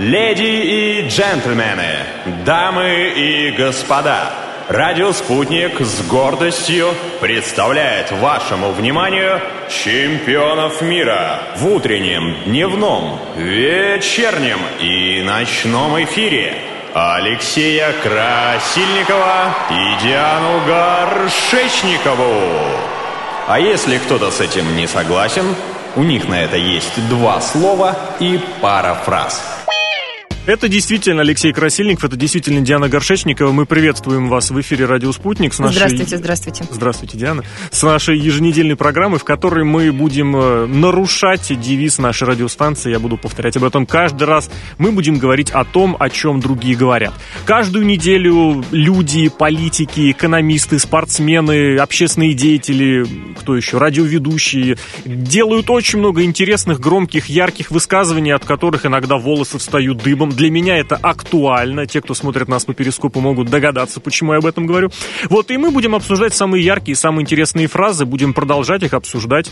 Леди и джентльмены, дамы и господа, Радио «Спутник» с гордостью представляет вашему вниманию чемпионов мира в утреннем, дневном, вечернем и ночном эфире Алексея Красильникова и Диану Горшечникову. А если кто-то с этим не согласен, у них на это есть два слова и пара фраз – это действительно Алексей Красильников, это действительно Диана Горшечникова. Мы приветствуем вас в эфире «Радио Спутник». С нашей... Здравствуйте, здравствуйте. Здравствуйте, Диана. С нашей еженедельной программы, в которой мы будем э, нарушать девиз нашей радиостанции. Я буду повторять об этом каждый раз. Мы будем говорить о том, о чем другие говорят. Каждую неделю люди, политики, экономисты, спортсмены, общественные деятели, кто еще, радиоведущие, делают очень много интересных, громких, ярких высказываний, от которых иногда волосы встают дыбом для меня это актуально. Те, кто смотрит нас по перископу, могут догадаться, почему я об этом говорю. Вот, и мы будем обсуждать самые яркие, самые интересные фразы, будем продолжать их обсуждать.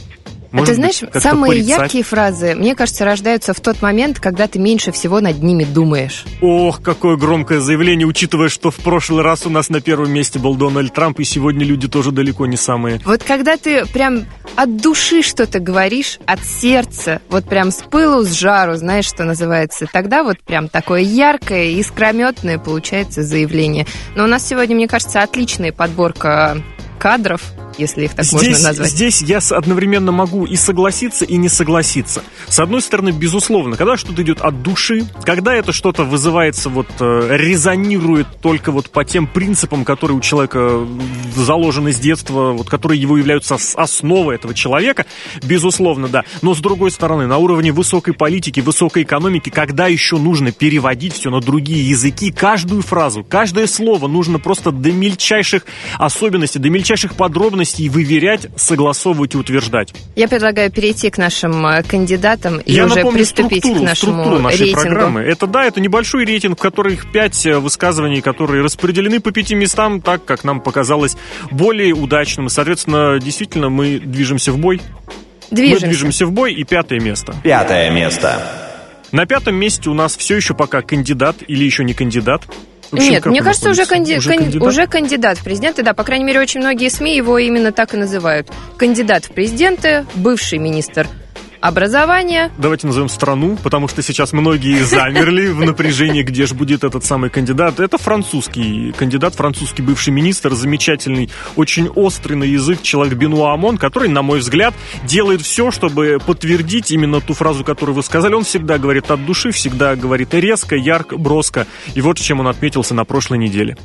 Может ты знаешь, быть, самые порицать. яркие фразы, мне кажется, рождаются в тот момент, когда ты меньше всего над ними думаешь. Ох, какое громкое заявление, учитывая, что в прошлый раз у нас на первом месте был Дональд Трамп, и сегодня люди тоже далеко не самые. Вот когда ты прям от души что-то говоришь, от сердца, вот прям с пылу, с жару, знаешь, что называется, тогда вот прям такое яркое, искрометное получается заявление. Но у нас сегодня, мне кажется, отличная подборка кадров, если их так здесь, можно назвать. Здесь я одновременно могу и согласиться, и не согласиться. С одной стороны, безусловно, когда что-то идет от души, когда это что-то вызывается, вот э, резонирует только вот по тем принципам, которые у человека заложены с детства, вот которые его являются основой этого человека, безусловно, да. Но с другой стороны, на уровне высокой политики, высокой экономики, когда еще нужно переводить все на другие языки, каждую фразу, каждое слово нужно просто до мельчайших особенностей, до мельчайших подробностей и выверять, согласовывать и утверждать. Я предлагаю перейти к нашим э, кандидатам и Я уже напомню, приступить к нашему нашей рейтингу. программы. Это да, это небольшой рейтинг, в которых пять э, высказываний, которые распределены по пяти местам, так как нам показалось более удачным. Соответственно, действительно, мы движемся в бой. Движемся. Мы движемся в бой и пятое место. Пятое место. На пятом месте у нас все еще пока кандидат или еще не кандидат. Общем, Нет, мне кажется, уже, канди... уже, кан... кандидат? уже кандидат в президенты, да, по крайней мере, очень многие СМИ его именно так и называют. Кандидат в президенты, бывший министр образования. Давайте назовем страну, потому что сейчас многие замерли в напряжении, где же будет этот самый кандидат. Это французский кандидат, французский бывший министр, замечательный, очень острый на язык человек Бенуа Амон, который, на мой взгляд, делает все, чтобы подтвердить именно ту фразу, которую вы сказали. Он всегда говорит от души, всегда говорит резко, ярко, броско. И вот чем он отметился на прошлой неделе.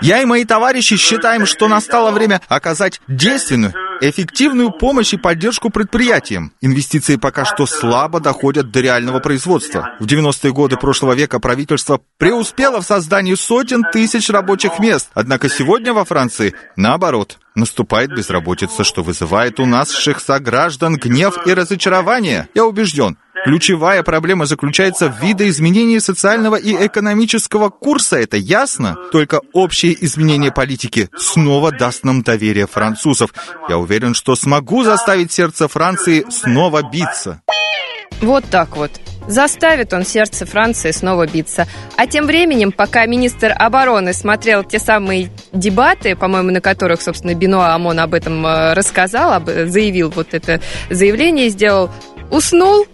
Я и мои товарищи считаем, что настало время оказать действенную эффективную помощь и поддержку предприятиям. Инвестиции пока что слабо доходят до реального производства. В 90-е годы прошлого века правительство преуспело в создании сотен тысяч рабочих мест. Однако сегодня во Франции, наоборот, наступает безработица, что вызывает у наших сограждан гнев и разочарование. Я убежден, Ключевая проблема заключается в видоизменении социального и экономического курса, это ясно? Только общее изменение политики снова даст нам доверие французов. Я уверен, что смогу заставить сердце Франции снова биться. Вот так вот. Заставит он сердце Франции снова биться. А тем временем, пока министр обороны смотрел те самые дебаты, по-моему, на которых, собственно, Бенуа Амон об этом э, рассказал, заявил вот это заявление, сделал, уснул,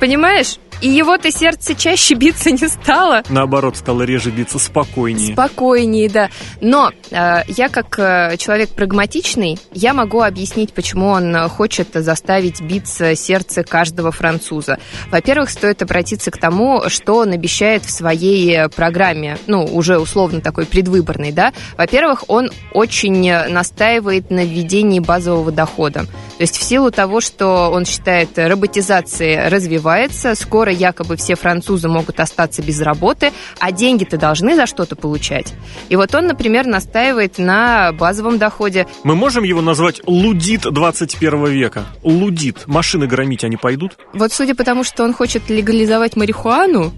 Понимаешь? И его-то сердце чаще биться не стало. Наоборот, стало реже биться, спокойнее. Спокойнее, да. Но э, я как э, человек прагматичный, я могу объяснить, почему он хочет заставить биться сердце каждого француза. Во-первых, стоит обратиться к тому, что он обещает в своей программе, ну, уже условно такой предвыборной, да. Во-первых, он очень настаивает на введении базового дохода. То есть в силу того, что он считает, роботизация развивается, скоро якобы все французы могут остаться без работы, а деньги-то должны за что-то получать. И вот он, например, настаивает на базовом доходе. Мы можем его назвать лудит 21 века? Лудит. Машины громить они пойдут? Вот судя по тому, что он хочет легализовать марихуану,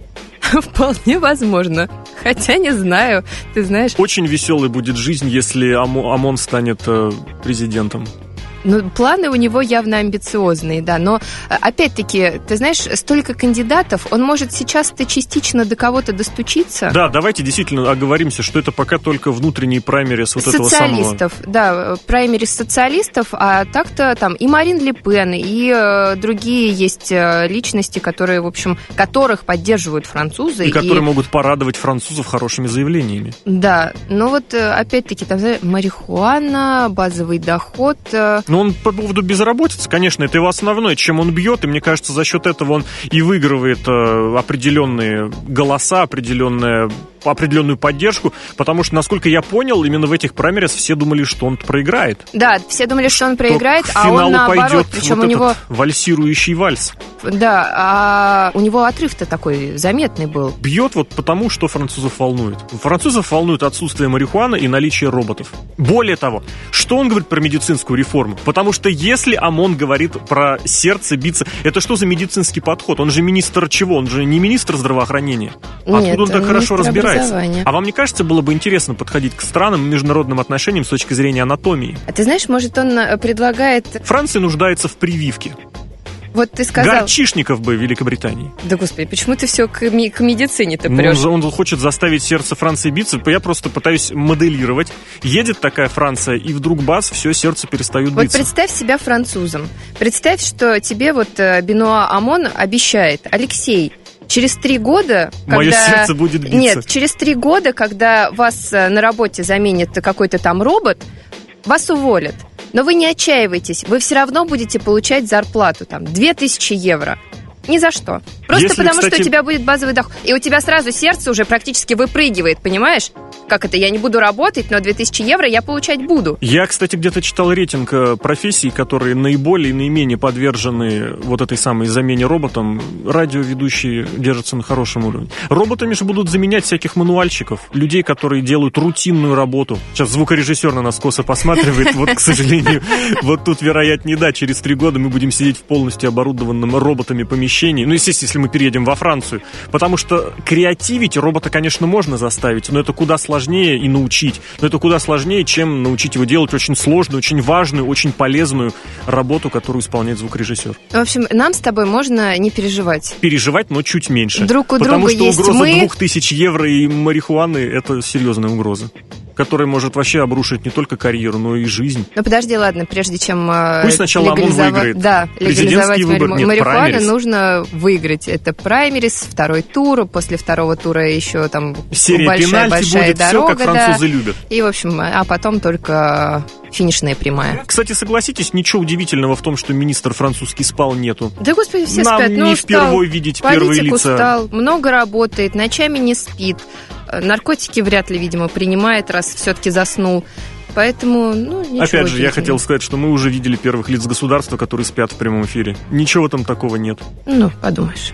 Вполне возможно. Хотя не знаю. Ты знаешь... Очень веселой будет жизнь, если ОМОН станет э, президентом. Ну, планы у него явно амбициозные, да, но э, опять-таки, ты знаешь, столько кандидатов, он может сейчас-то частично до кого-то достучиться. Да, давайте действительно оговоримся, что это пока только внутренние праймерис вот этого самого... Социалистов, да, праймерис социалистов, а так-то там и Марин Ле Пен, и э, другие есть э, личности, которые, в общем, которых поддерживают французы. И, и которые могут порадовать французов хорошими заявлениями. Да, но вот э, опять-таки там марихуана, базовый доход. Э... Ну, он по поводу безработицы, конечно, это его основное, чем он бьет, и мне кажется, за счет этого он и выигрывает э, определенные голоса, определенное определенную поддержку, потому что, насколько я понял, именно в этих праймерис все думали, что он проиграет. Да, все думали, что он проиграет, а он наоборот, пойдет причем вот у него... вальсирующий вальс. Да, а у него отрыв-то такой заметный был. Бьет вот потому, что французов волнует. Французов волнует отсутствие марихуаны и наличие роботов. Более того, что он говорит про медицинскую реформу? Потому что если ОМОН говорит про сердце биться, это что за медицинский подход? Он же министр чего? Он же не министр здравоохранения. Нет, Откуда он так хорошо разбирается? А вам не кажется, было бы интересно подходить к странам и международным отношениям с точки зрения анатомии? А ты знаешь, может, он э, предлагает... Франция нуждается в прививке. Вот ты сказал... Горчишников бы в Великобритании. Да, господи, почему ты все к, ми- к медицине-то ну, прешь? Он, он хочет заставить сердце Франции биться. Я просто пытаюсь моделировать. Едет такая Франция, и вдруг бац, все, сердце перестает вот биться. Вот представь себя французом. Представь, что тебе вот э, Бенуа Амон обещает, Алексей, Через три года, когда... Мое сердце будет биться. Нет, через три года, когда вас э, на работе заменит какой-то там робот, вас уволят. Но вы не отчаивайтесь, вы все равно будете получать зарплату, там, 2000 евро. Ни за что. Просто Если, потому, кстати... что у тебя будет базовый доход. И у тебя сразу сердце уже практически выпрыгивает, понимаешь? как это, я не буду работать, но 2000 евро я получать буду. Я, кстати, где-то читал рейтинг э, профессий, которые наиболее и наименее подвержены вот этой самой замене роботом. Радиоведущие держатся на хорошем уровне. Роботами же будут заменять всяких мануальщиков, людей, которые делают рутинную работу. Сейчас звукорежиссер на нас косо посматривает, вот, к сожалению, вот тут, вероятнее, да, через три года мы будем сидеть в полностью оборудованном роботами помещении. Ну, естественно, если мы переедем во Францию. Потому что креативить робота, конечно, можно заставить, но это куда сложнее и научить. Но это куда сложнее, чем научить его делать очень сложную, очень важную, очень полезную работу, которую исполняет звукорежиссер. В общем, нам с тобой можно не переживать. Переживать, но чуть меньше. Друг у Потому друга что есть угроза мы... двух тысяч евро и марихуаны – это серьезная угроза который может вообще обрушить не только карьеру, но и жизнь. Ну подожди, ладно, прежде чем э, Пусть сначала легализовать, выиграет. Да, легализовать выбор, нет, марихуану праймерис. нужно выиграть. Это праймерис, второй тур, после второго тура еще там Серия большая, большая будет, дорога. Все, как французы да. любят. И, в общем, а потом только финишная прямая. Кстати, согласитесь, ничего удивительного в том, что министр французский спал нету. Да, господи, все Нам спят. не ну, впервые видеть Политик первые лица. устал, много работает, ночами не спит. Наркотики вряд ли, видимо, принимает, раз все-таки заснул. Поэтому, ну, ничего Опять же, я хотел сказать, что мы уже видели первых лиц государства, которые спят в прямом эфире. Ничего там такого нет. Ну, подумаешь.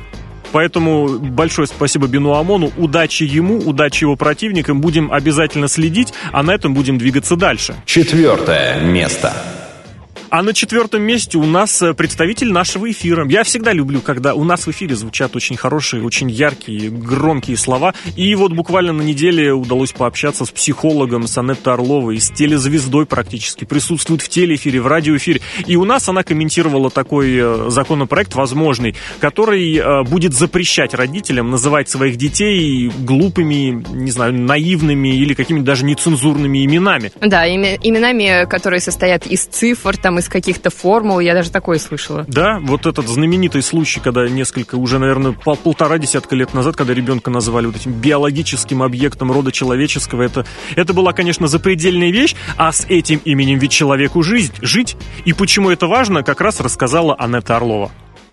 Поэтому большое спасибо Бену Амону. Удачи ему, удачи его противникам. Будем обязательно следить, а на этом будем двигаться дальше. Четвертое место. А на четвертом месте у нас э, представитель нашего эфира. Я всегда люблю, когда у нас в эфире звучат очень хорошие, очень яркие, громкие слова. И вот буквально на неделе удалось пообщаться с психологом, с Анеттой Орловой, с телезвездой практически. Присутствует в телеэфире, в радиоэфире. И у нас она комментировала такой э, законопроект возможный, который э, будет запрещать родителям называть своих детей глупыми, не знаю, наивными или какими-то даже нецензурными именами. Да, именами, которые состоят из цифр, там, из каких-то формул, я даже такое слышала. Да, вот этот знаменитый случай, когда несколько, уже, наверное, пол полтора десятка лет назад, когда ребенка называли вот этим биологическим объектом рода человеческого, это, это была, конечно, запредельная вещь, а с этим именем ведь человеку жить, жить. И почему это важно, как раз рассказала Анетта Орлова.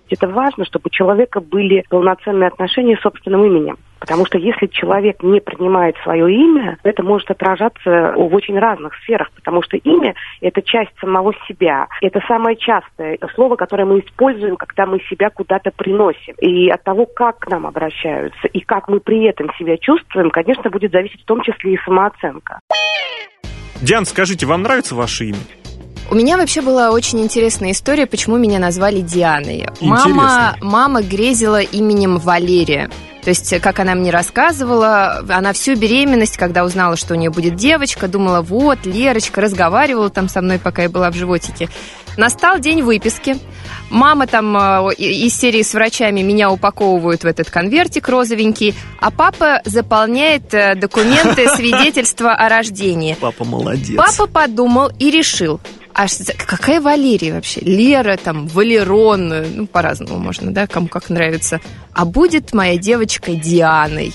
Это важно, чтобы у человека были полноценные отношения с собственным именем. Потому что если человек не принимает свое имя, это может отражаться в очень разных сферах, потому что имя – это часть самого себя. Это самое частое слово, которое мы используем, когда мы себя куда-то приносим. И от того, как к нам обращаются и как мы при этом себя чувствуем, конечно, будет зависеть в том числе и самооценка. Диан, скажите, вам нравится ваше имя? У меня вообще была очень интересная история, почему меня назвали Дианой. Мама, мама грезила именем Валерия. То есть, как она мне рассказывала, она всю беременность, когда узнала, что у нее будет девочка, думала, вот, Лерочка, разговаривала там со мной, пока я была в животике. Настал день выписки. Мама там э, из серии с врачами меня упаковывают в этот конвертик розовенький, а папа заполняет э, документы, свидетельства о рождении. Папа молодец. Папа подумал и решил, а какая Валерия вообще? Лера, там, Валерон, ну, по-разному можно, да, кому как нравится. А будет моя девочка Дианой.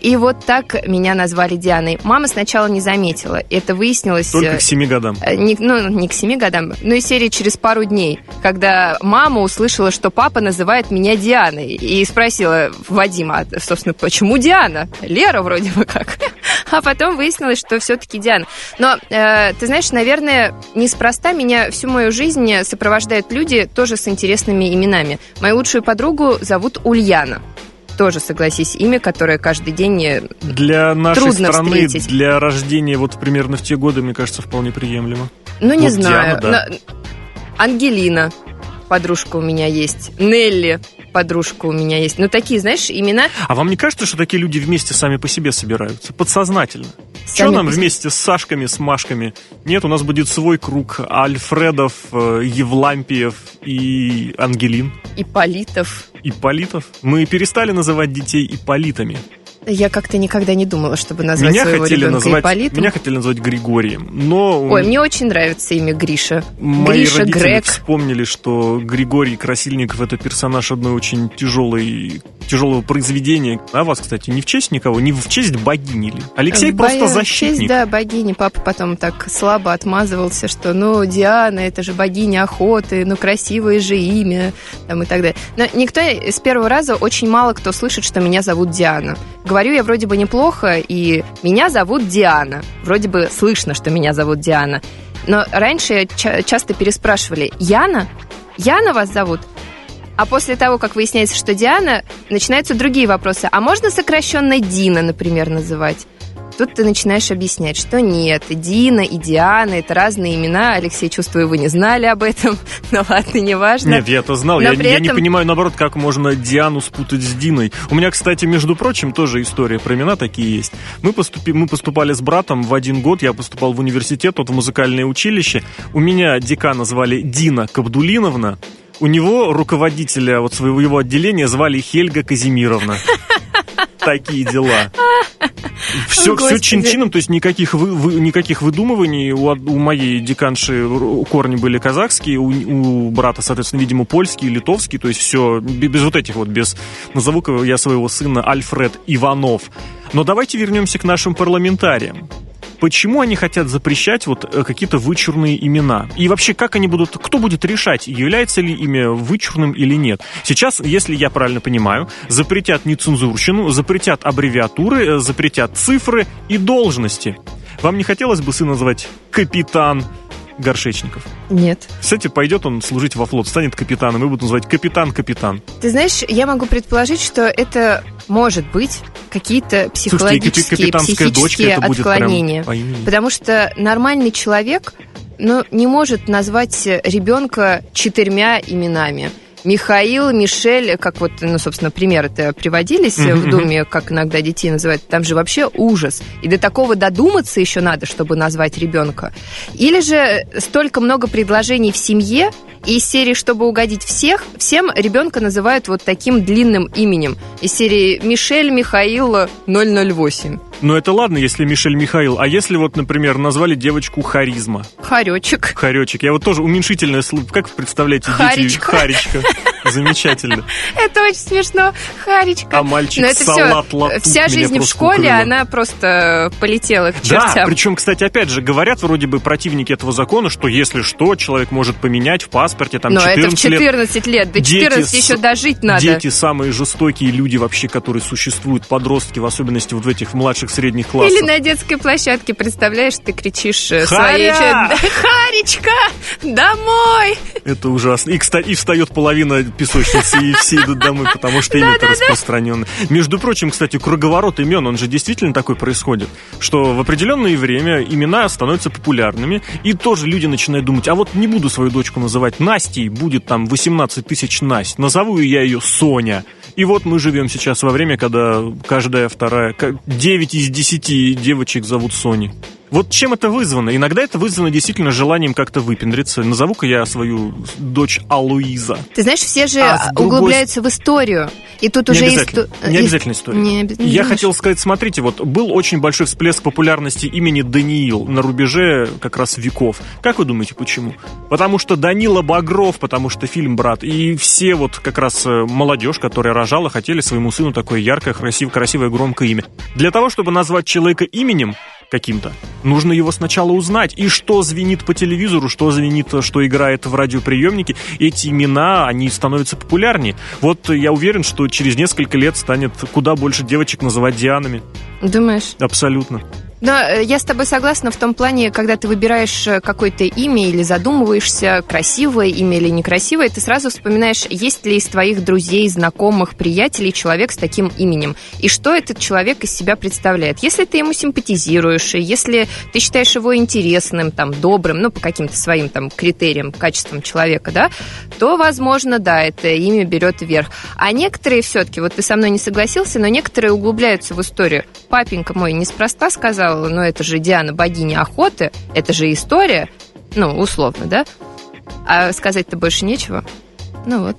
И вот так меня назвали Дианой. Мама сначала не заметила. Это выяснилось... Только к семи годам. Э, не, ну, не к семи годам, но и серии через пару дней, когда мама услышала, что папа называет меня Дианой. И спросила Вадима, а, собственно, почему Диана? Лера вроде бы как. А потом выяснилось, что все-таки Диана. Но, э, ты знаешь, наверное, неспроста меня всю мою жизнь сопровождают люди тоже с интересными именами. Мою лучшую подругу зовут Ульяна тоже, согласись, имя, которое каждый день э, для нашей трудно страны, встретить. для рождения вот примерно в те годы, мне кажется, вполне приемлемо. Ну, не вот знаю. Диана, да. Ангелина, подружка у меня есть. Нелли, подружка у меня есть. Ну, такие, знаешь, имена... А вам не кажется, что такие люди вместе сами по себе собираются? Подсознательно. Что Сами нам по вместе с Сашками, с Машками? Нет, у нас будет свой круг Альфредов, э, Евлампиев и Ангелин. Иполитов. Ипполитов. Мы перестали называть детей Ипполитами. Я как-то никогда не думала, чтобы назвать Меня своего хотели, ребенка назвать, Ипполитом. меня хотели назвать Григорием, но Ой, мне очень нравится имя Гриша. мои Гриша, родители Грег. вспомнили, что Григорий Красильников это персонаж одной очень тяжелой, тяжелого произведения. А вас, кстати, не в честь никого, не в честь богини ли? Алексей В просто боя- в защитник. честь, да, богини. Папа потом так слабо отмазывался, что, ну, Диана, это же богиня охоты, ну, красивое же имя, там, и так далее. Но никто с первого раза, очень мало кто слышит, что меня зовут Диана. Говорю я вроде бы неплохо, и меня зовут Диана. Вроде бы слышно, что меня зовут Диана. Но раньше ча- часто переспрашивали, Яна? Яна вас зовут? А после того, как выясняется, что Диана, начинаются другие вопросы. А можно сокращенно Дина, например, называть? Тут ты начинаешь объяснять, что нет, и Дина, и Диана, это разные имена. Алексей, чувствую, вы не знали об этом. Но ладно, неважно. Нет, я это знал. Я, при я не этом- понимаю, наоборот, как можно Диану спутать с Диной. У меня, кстати, между прочим, тоже история про имена такие есть. Мы, поступи, мы поступали с братом в один год. Я поступал в университет, тот в музыкальное училище. У меня декана звали Дина Кабдулиновна. У него руководителя вот своего его отделения звали Хельга Казимировна. Такие дела. Все, все Господи. чин-чином, то есть никаких, вы, вы- никаких выдумываний. У, у моей деканши корни были казахские, у, у брата, соответственно, видимо, польские, литовские, то есть все без вот этих вот, без... Назову-ка я своего сына Альфред Иванов. Но давайте вернемся к нашим парламентариям. Почему они хотят запрещать вот э, какие-то вычурные имена? И вообще, как они будут, кто будет решать, является ли имя вычурным или нет? Сейчас, если я правильно понимаю, запретят нецензурщину, запретят аббревиатуры, э, запретят цифры и должности. Вам не хотелось бы сына назвать капитан Горшечников? Нет. Кстати, пойдет он служить во флот, станет капитаном, и будут называть капитан-капитан. Ты знаешь, я могу предположить, что это может быть какие-то Слушайте, психологические, дочка, психические отклонения. прям. Потому что нормальный человек ну, не может назвать ребенка четырьмя именами. Михаил, Мишель, как вот, ну, собственно, примеры-то приводились Мгм, в Думе, как иногда детей называют, там же вообще ужас. И до такого додуматься еще надо, чтобы назвать ребенка. Или же столько много предложений в семье, и из серии, чтобы угодить всех, всем ребенка называют вот таким длинным именем. Из серии Мишель Михаил 008. Но это ладно, если Мишель Михаил. А если вот, например, назвали девочку Харизма? Харечек. Харечек. Я вот тоже уменьшительное слово. Как вы представляете? Дети... Харечка. Замечательно. Это очень смешно. Харечка. А мальчик Но это салат все, вся жизнь в школе, укрыла. она просто полетела к Да, чертям. причем, кстати, опять же, говорят вроде бы противники этого закона, что если что, человек может поменять в паспорте там Но это в 14 лет. 14 лет. До Дети 14 с- еще дожить надо. Дети самые жестокие люди вообще, которые существуют, подростки, в особенности вот в этих младших средних классах. Или на детской площадке, представляешь, ты кричишь э, Харя! своей... Харечка, домой! Это ужасно. И, кстати, и встает половина песочницы, и все идут домой, потому что имя это распространено. Между прочим, кстати, круговорот имен, он же действительно такой происходит, что в определенное время имена становятся популярными, и тоже люди начинают думать, а вот не буду свою дочку называть Настей, будет там 18 тысяч Насть, назову я ее Соня. И вот мы живем сейчас во время, когда каждая вторая, 9 из 10 девочек зовут Сони. Вот чем это вызвано? Иногда это вызвано действительно желанием как-то выпендриться. Назову-ка я свою дочь Алуиза. Ты знаешь, все же а другой... углубляются в историю. И тут не уже... Обязательно. Исто... Не обязательно история. Не, не я хотел сказать, смотрите, вот был очень большой всплеск популярности имени Даниил на рубеже как раз веков. Как вы думаете, почему? Потому что Данила Багров, потому что фильм «Брат», и все вот как раз э, молодежь, которая рожала, хотели своему сыну такое яркое, красивое, красивое, громкое имя. Для того, чтобы назвать человека именем, каким-то. Нужно его сначала узнать. И что звенит по телевизору, что звенит, что играет в радиоприемнике, эти имена, они становятся популярнее. Вот я уверен, что через несколько лет станет куда больше девочек называть Дианами. Думаешь? Абсолютно. Но э, я с тобой согласна в том плане, когда ты выбираешь э, какое-то имя или задумываешься, красивое имя или некрасивое, ты сразу вспоминаешь, есть ли из твоих друзей, знакомых, приятелей человек с таким именем, и что этот человек из себя представляет. Если ты ему симпатизируешь, и если ты считаешь его интересным, там, добрым, ну, по каким-то своим там критериям, качествам человека, да, то, возможно, да, это имя берет вверх. А некоторые все-таки, вот ты со мной не согласился, но некоторые углубляются в историю. Папенька мой неспроста сказал, сказал, ну это же Диана богиня охоты, это же история, ну, условно, да? А сказать-то больше нечего. Ну вот.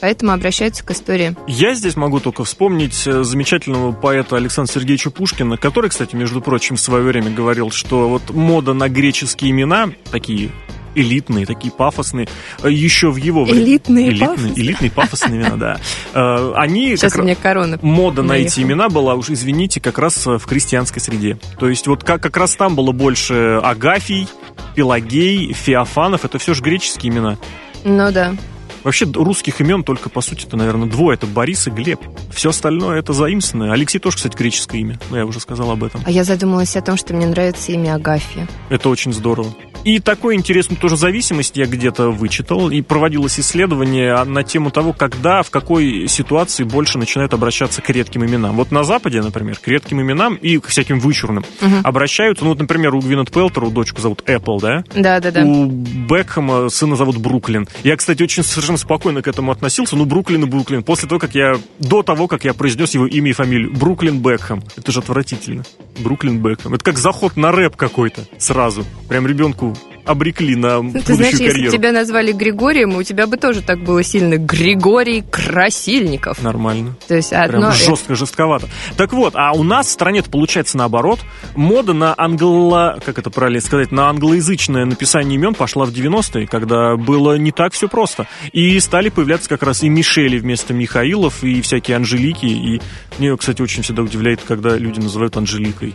Поэтому обращаются к истории. Я здесь могу только вспомнить э, замечательного поэта Александра Сергеевича Пушкина, который, кстати, между прочим, в свое время говорил, что вот мода на греческие имена, такие элитные, такие пафосные, э, еще в его время. Элитные, элитные, пафосные. элитные пафосные имена, да. Э, они Сейчас у меня корона. Мода на эти имена была, уж извините, как раз в крестьянской среде. То есть вот как, как раз там было больше Агафий, Пелагей, Феофанов, это все же греческие имена. Ну да. Вообще русских имен только, по сути, это, наверное, двое. Это Борис и Глеб. Все остальное это заимствованное. Алексей тоже, кстати, греческое имя. Но я уже сказал об этом. А я задумалась о том, что мне нравится имя Агафья. Это очень здорово. И такой интересную тоже зависимость я где-то вычитал, и проводилось исследование на тему того, когда, в какой ситуации больше начинают обращаться к редким именам. Вот на Западе, например, к редким именам и к всяким вычурным угу. обращаются, ну, вот, например, у Гвинет Пелтера, дочку зовут Apple, да? Да, да, да. У Бекхэма сына зовут Бруклин. Я, кстати, очень совершенно спокойно к этому относился, ну, Бруклин и Бруклин. После того, как я, до того, как я произнес его имя и фамилию, Бруклин Бекхэм. Это же отвратительно. Бруклин Бекхэм. Это как заход на рэп какой-то сразу. Прям ребенку обрекли на Ты будущую знаешь, карьеру. если тебя назвали Григорием, у тебя бы тоже так было сильно. Григорий Красильников. Нормально. То есть одно... Прям жестко, жестковато. Так вот, а у нас в стране получается наоборот. Мода на англо... Как это правильно сказать? На англоязычное написание имен пошла в 90-е, когда было не так все просто. И стали появляться как раз и Мишели вместо Михаилов, и всякие Анжелики. И мне, кстати, очень всегда удивляет, когда люди называют Анжеликой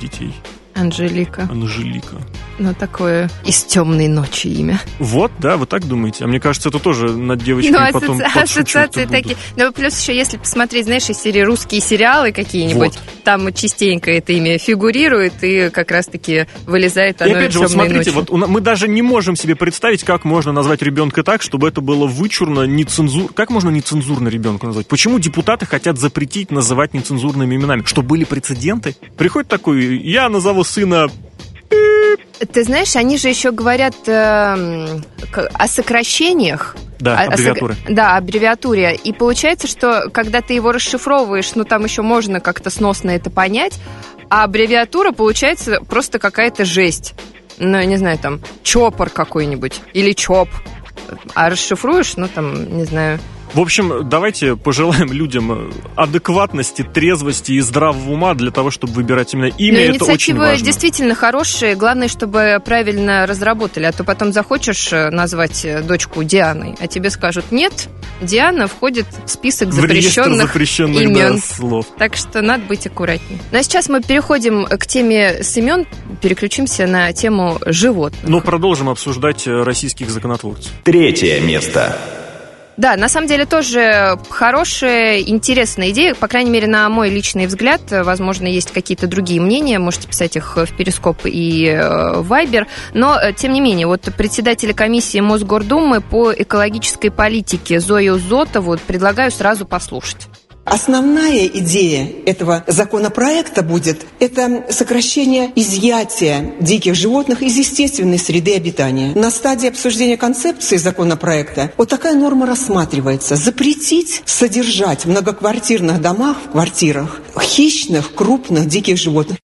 детей. Анжелика. Анжелика. Ну, такое из темной ночи имя. Вот, да, вы так думаете. А мне кажется, это тоже над девочками ну, потом ассоциации такие. Ну, плюс еще, если посмотреть, знаешь, из серии русские сериалы какие-нибудь, вот. там частенько это имя фигурирует, и как раз-таки вылезает оно И опять же, вот смотрите, ночью. вот мы даже не можем себе представить, как можно назвать ребенка так, чтобы это было вычурно, нецензурно. Как можно нецензурно ребенка назвать? Почему депутаты хотят запретить называть нецензурными именами? Что были прецеденты? Приходит такой, я назову сына ты знаешь, они же еще говорят э, о сокращениях. Да, о. О, да, аббревиатуре. И получается, что когда ты его расшифровываешь, ну там еще можно как-то сносно это понять, а аббревиатура получается просто какая-то жесть. Ну, я не знаю, там, чопор какой-нибудь или чоп. А расшифруешь, ну там, не знаю, в общем, давайте пожелаем людям адекватности, трезвости и здравого ума для того, чтобы выбирать именно имя. Но это очень важно. действительно хорошие. Главное, чтобы правильно разработали. А то потом захочешь э, назвать э, дочку Дианой, а тебе скажут нет. Диана входит в список запрещенных, в запрещенных имен. Да, слов. Так что надо быть аккуратнее. Ну а сейчас мы переходим к теме с имен, переключимся на тему животных. Но продолжим обсуждать э, российских законотворцев. Третье место. Да, на самом деле тоже хорошая, интересная идея, по крайней мере, на мой личный взгляд. Возможно, есть какие-то другие мнения, можете писать их в Перископ и э, Вайбер. Но, э, тем не менее, вот председателя комиссии Мосгордумы по экологической политике Зою Зотову предлагаю сразу послушать. Основная идея этого законопроекта будет это сокращение изъятия диких животных из естественной среды обитания. На стадии обсуждения концепции законопроекта вот такая норма рассматривается. Запретить содержать в многоквартирных домах, в квартирах, хищных, крупных диких животных.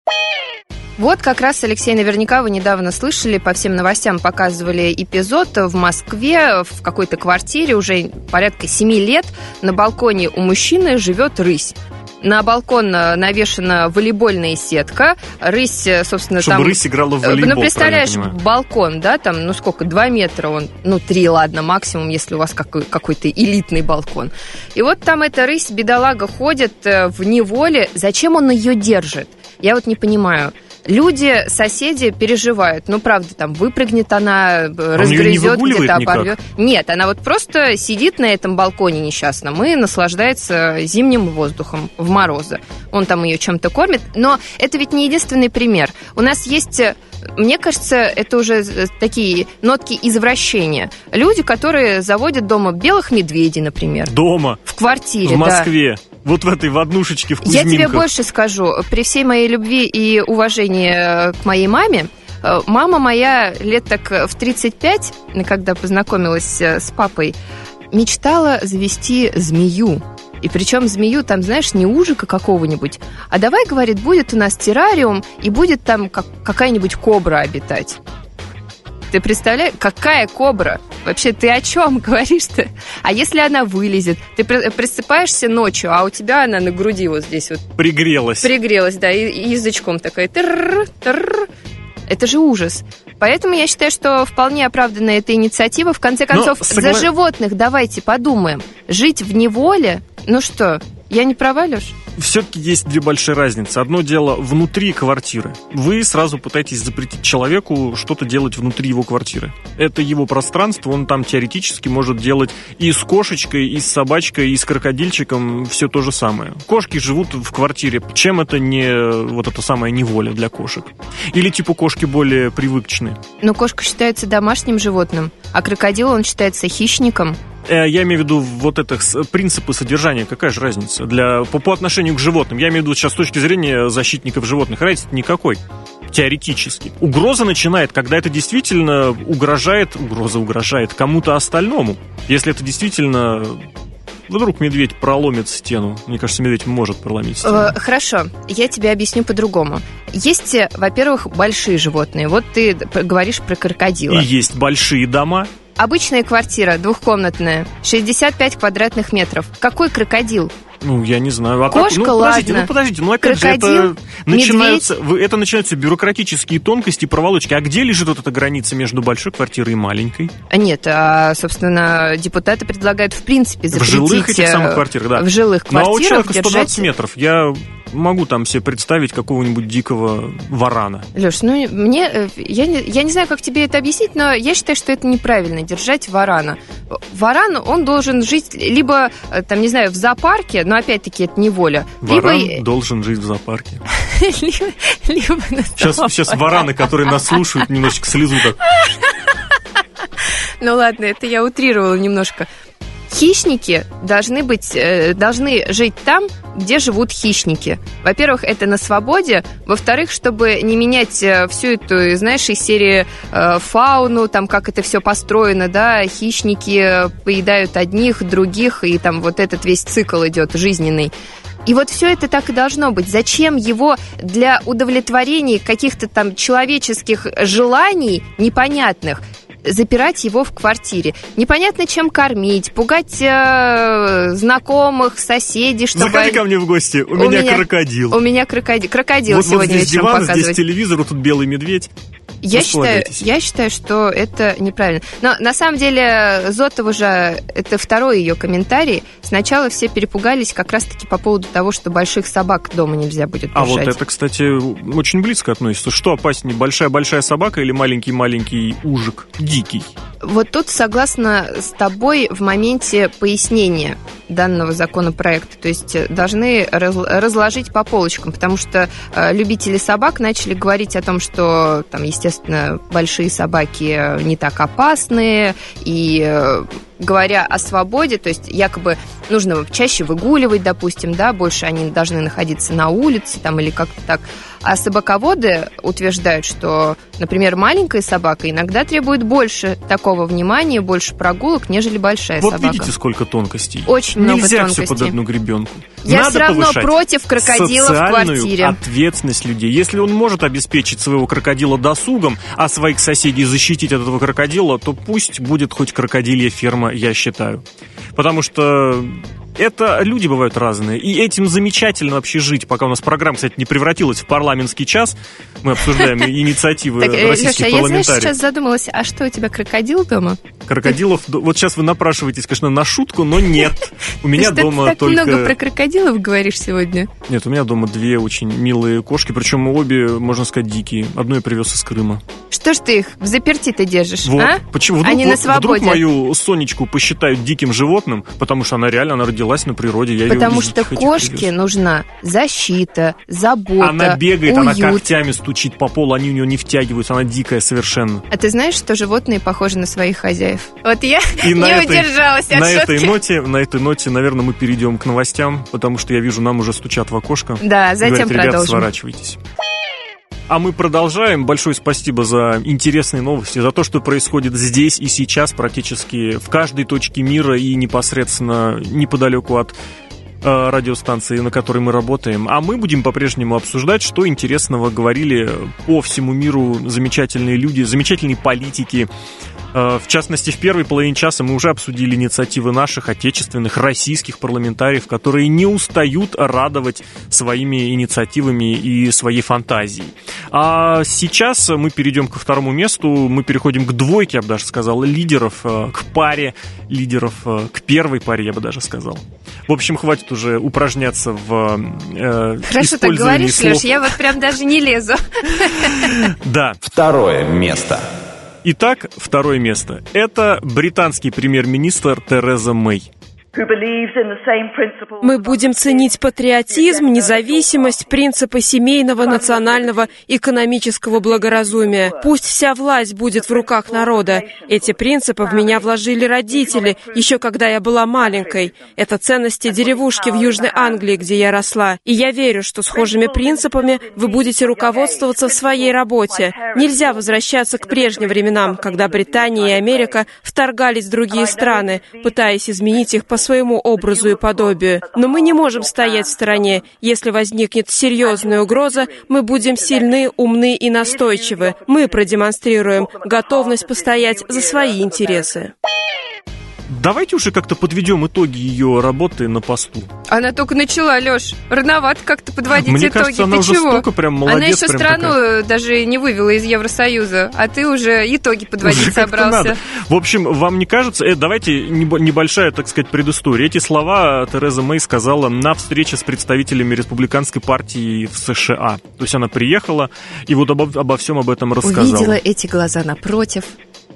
Вот как раз, Алексей, наверняка вы недавно слышали, по всем новостям показывали эпизод в Москве, в какой-то квартире уже порядка 7 лет на балконе у мужчины живет рысь. На балкон э, навешена волейбольная сетка. Рысь, э, собственно, Чтобы там... рысь играла в волейбол, Ну, представляешь, балкон, да, там, ну сколько, два метра он, ну, три, ладно, максимум, если у вас какой- какой-то элитный балкон. И вот там эта рысь, бедолага, ходит э, в неволе. Зачем он ее держит? Я вот не понимаю. Люди, соседи переживают. Ну, правда, там выпрыгнет она, её не разгрызет выгуливает где-то, оборвет. Нет, она вот просто сидит на этом балконе несчастном и наслаждается зимним воздухом в морозы. Он там ее чем-то кормит. Но это ведь не единственный пример. У нас есть э, мне кажется, это уже э, такие нотки извращения. Люди, которые заводят дома белых медведей, например, Дома, в квартире. в да. Вот в этой, в однушечке в Я Кузьминках. тебе больше скажу. При всей моей любви и уважении э, к моей маме, э, мама моя лет так в 35, когда познакомилась э, с папой, мечтала завести змею. И причем змею там, знаешь, не ужика какого-нибудь, а давай, говорит, будет у нас террариум, и будет там как, какая-нибудь кобра обитать. Ты представляешь, какая кобра? Вообще, ты о чем говоришь-то? А если она вылезет? Ты при- просыпаешься ночью, а у тебя она на груди вот здесь вот Пригрелась. пригрелась, да, и, и язычком такая. тырр, тырр. Это же ужас. Поэтому я считаю, что вполне оправдана эта инициатива. В конце концов, согла- за животных давайте подумаем. Жить в неволе? Ну что, я не права, Лёш? Все-таки есть две большие разницы. Одно дело внутри квартиры. Вы сразу пытаетесь запретить человеку что-то делать внутри его квартиры. Это его пространство, он там теоретически может делать и с кошечкой, и с собачкой, и с крокодильчиком все то же самое. Кошки живут в квартире. Чем это не вот эта самая неволя для кошек? Или типа кошки более привычные? Но кошка считается домашним животным, а крокодил, он считается хищником. Э, Я имею в виду вот это принципы содержания. Какая же разница для, по, по отношению к животным? Я имею в виду сейчас с точки зрения защитников животных. Разницы никакой. Теоретически. Угроза начинает, когда это действительно угрожает, угроза угрожает кому-то остальному. Если это действительно вдруг медведь проломит стену. Мне кажется, медведь может проломить стену. Э, Хорошо, я тебе объясню по-другому. Есть, э, во-первых, большие животные. Вот ты говоришь про крокодила. И есть большие дома. Обычная квартира, двухкомнатная, 65 квадратных метров. Какой крокодил? Ну, я не знаю. А Кошка, как? Ну, подождите, ладно. ну, подождите. Ну, опять же, Крокодил, это начинаются, это начинаются бюрократические тонкости, проволочки. А где лежит вот эта граница между большой квартирой и маленькой? А Нет, а, собственно, депутаты предлагают в принципе В запретить... жилых этих э, самых квартирах, да. В жилых Ну, а у квартирах человека 120 держать... метров. Я могу там себе представить какого-нибудь дикого варана. Леш, ну мне, э, я не, я не знаю, как тебе это объяснить, но я считаю, что это неправильно, держать варана. Варан, он должен жить либо, э, там, не знаю, в зоопарке, но опять-таки это неволя, Варан либо, должен жить в зоопарке. сейчас вараны, которые нас слушают, немножечко слезу так. Ну ладно, это я утрировала немножко. Хищники должны быть, э, должны жить там, где живут хищники. Во-первых, это на свободе. Во-вторых, чтобы не менять э, всю эту, знаешь, из серии э, фауну, там как это все построено, да, хищники поедают одних, других, и там вот этот весь цикл идет жизненный. И вот все это так и должно быть. Зачем его для удовлетворения каких-то там человеческих желаний непонятных запирать его в квартире. Непонятно, чем кормить, пугать э, знакомых, соседей, чтобы... Заходи ко мне в гости, у, меня, крокодил. У меня крокодил. Крокодил вот, вот сегодня здесь вечером диван, показывать. здесь телевизор, вот тут белый медведь. Я считаю, я считаю, что это неправильно. Но на самом деле Зотова же, это второй ее комментарий. Сначала все перепугались как раз-таки по поводу того, что больших собак дома нельзя будет А вот держать. это, кстати, очень близко относится. Что опаснее, большая-большая собака или маленький-маленький ужик? Дикий. Вот тут согласна с тобой в моменте пояснения данного законопроекта. То есть э, должны раз- разложить по полочкам, потому что э, любители собак начали говорить о том, что там, естественно, большие собаки э, не так опасные, и говоря о свободе, то есть якобы нужно чаще выгуливать, допустим, да, больше они должны находиться на улице там или как-то так. А собаководы утверждают, что, например, маленькая собака иногда требует больше такого внимания, больше прогулок, нежели большая вот собака. Вот видите, сколько тонкостей. Очень Нельзя много тонкостей. все под одну гребенку. Я Надо все равно против крокодила в квартире. ответственность людей. Если он может обеспечить своего крокодила досугом, а своих соседей защитить от этого крокодила, то пусть будет хоть крокодилья ферма, я считаю. Потому что это люди бывают разные. И этим замечательно вообще жить, пока у нас программа, кстати, не превратилась в парламентский час. Мы обсуждаем инициативы э, российских парламентариев. Я сейчас задумалась, а что, у тебя крокодил дома? Крокодилов... Вот сейчас вы напрашиваетесь, конечно, на шутку, но нет. У меня дома только... Ты так много про крокодилов говоришь сегодня. Нет, у меня дома две очень милые кошки, причем обе, можно сказать, дикие. Одну я привез из Крыма. Что ж ты их в заперти-то держишь, вот. а? Почему? Вдруг, Они на свободе. Вдруг мою Сонечку посчитают диким животным, потому что она реально, она родилась на природе. Я потому что кошке нужна защита, забота, Она бегает, уют. она когтями стучит по полу, они у нее не втягиваются, она дикая совершенно. А ты знаешь, что животные похожи на своих хозяев? Вот я И не на удержалась этой, от на шутки. этой ноте, на этой ноте, наверное, мы перейдем к новостям, потому что я вижу, нам уже стучат в окошко. Да, затем Говорят, ребята, продолжим. сворачивайтесь. А мы продолжаем. Большое спасибо за интересные новости, за то, что происходит здесь и сейчас, практически в каждой точке мира и непосредственно неподалеку от радиостанции, на которой мы работаем. А мы будем по-прежнему обсуждать, что интересного говорили по всему миру замечательные люди, замечательные политики. Э, В частности, в первой половине часа мы уже обсудили инициативы наших отечественных, российских парламентариев, которые не устают радовать своими инициативами и своей фантазией. А сейчас мы перейдем ко второму месту, мы переходим к двойке, я бы даже сказал, лидеров, э, к паре лидеров, э, к первой паре, я бы даже сказал. В общем, хватит уже упражняться в э, Хорошо так использовании говоришь, слов. Леш, я вот прям даже не лезу. Да, Второе место. Итак, второе место. Это британский премьер-министр Тереза Мэй. Мы будем ценить патриотизм, независимость, принципы семейного, национального, экономического благоразумия. Пусть вся власть будет в руках народа. Эти принципы в меня вложили родители, еще когда я была маленькой. Это ценности деревушки в Южной Англии, где я росла. И я верю, что схожими принципами вы будете руководствоваться в своей работе. Нельзя возвращаться к прежним временам, когда Британия и Америка вторгались в другие страны, пытаясь изменить их по своему образу и подобию. Но мы не можем стоять в стороне. Если возникнет серьезная угроза, мы будем сильны, умны и настойчивы. Мы продемонстрируем готовность постоять за свои интересы. Давайте уже как-то подведем итоги ее работы на посту. Она только начала, Леш. Рановато как-то подводить Мне итоги. кажется, она ты уже чего? столько прям молодец. Она еще прям страну такая. даже не вывела из Евросоюза, а ты уже итоги подводить Уже собрался. надо. В общем, вам не кажется... Э, давайте небо- небольшая, так сказать, предыстория. Эти слова Тереза Мэй сказала на встрече с представителями республиканской партии в США. То есть она приехала и вот обо, обо всем об этом рассказала. Увидела эти глаза напротив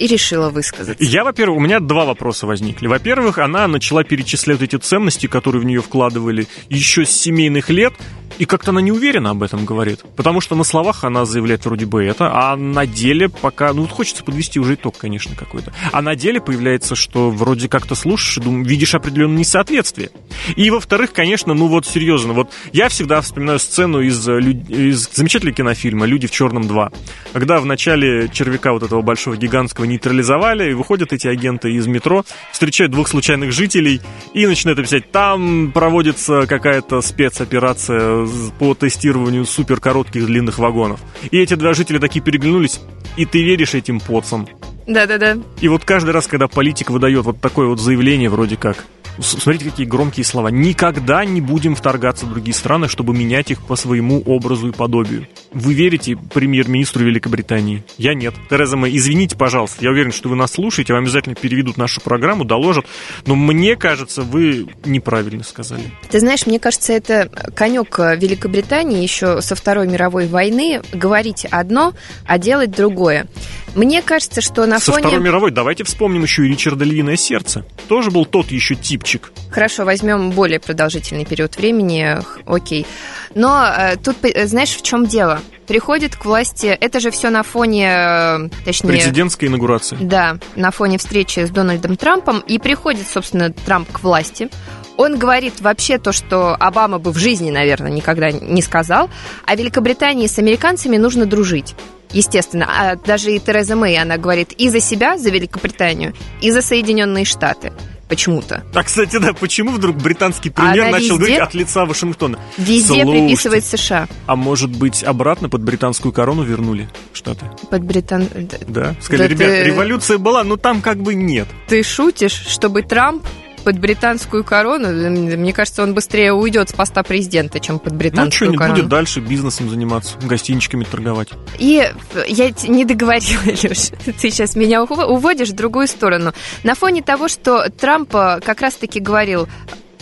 и решила высказаться. Я, во-первых, у меня два вопроса возникли. Во-первых, она начала перечислять эти ценности, которые в нее вкладывали еще с семейных лет, и как-то она не уверена об этом говорит. Потому что на словах она заявляет вроде бы это, а на деле пока... Ну, вот хочется подвести уже итог, конечно, какой-то. А на деле появляется, что вроде как-то слушаешь и дум- видишь определенное несоответствие. И, во-вторых, конечно, ну вот серьезно, вот я всегда вспоминаю сцену из, э, из замечательного кинофильма «Люди в черном 2», когда в начале червяка вот этого большого гигантского нейтрализовали, и выходят эти агенты из метро, встречают двух случайных жителей и начинают объяснять, там проводится какая-то спецоперация по тестированию суперкоротких длинных вагонов. И эти два жителя такие переглянулись, и ты веришь этим поцам. Да-да-да. И вот каждый раз, когда политик выдает вот такое вот заявление, вроде как, смотрите, какие громкие слова, никогда не будем вторгаться в другие страны, чтобы менять их по своему образу и подобию. Вы верите премьер-министру Великобритании? Я нет. Тереза Мэй, извините, пожалуйста, я уверен, что вы нас слушаете, вам обязательно переведут нашу программу, доложат, но мне кажется, вы неправильно сказали. Ты знаешь, мне кажется, это конек Великобритании еще со Второй мировой войны говорить одно, а делать другое. Мне кажется, что на Со фоне... Второй мировой давайте вспомним еще и Ричарда Львиное сердце. Тоже был тот еще типчик. Хорошо, возьмем более продолжительный период времени, окей. Но э, тут, э, знаешь, в чем дело? приходит к власти, это же все на фоне, э, точнее... Президентской инаугурации. Да, на фоне встречи с Дональдом Трампом, и приходит, собственно, Трамп к власти. Он говорит вообще то, что Обама бы в жизни, наверное, никогда не сказал. А Великобритании с американцами нужно дружить. Естественно, а даже и Тереза Мэй, она говорит и за себя, за Великобританию, и за Соединенные Штаты почему-то. А, кстати, да, почему вдруг британский премьер Она начал везде, говорить от лица Вашингтона? Везде Слушайте, приписывает США. А может быть, обратно под британскую корону вернули Штаты? Под британ... Да, сказали, да ребят, ты... революция была, но там как бы нет. Ты шутишь, чтобы Трамп под британскую корону, мне кажется, он быстрее уйдет с поста президента, чем под британскую ну, что, не будет дальше бизнесом заниматься, гостиничками торговать. И я не договорила, Леш, ты сейчас меня уводишь в другую сторону. На фоне того, что Трамп э, как раз-таки говорил,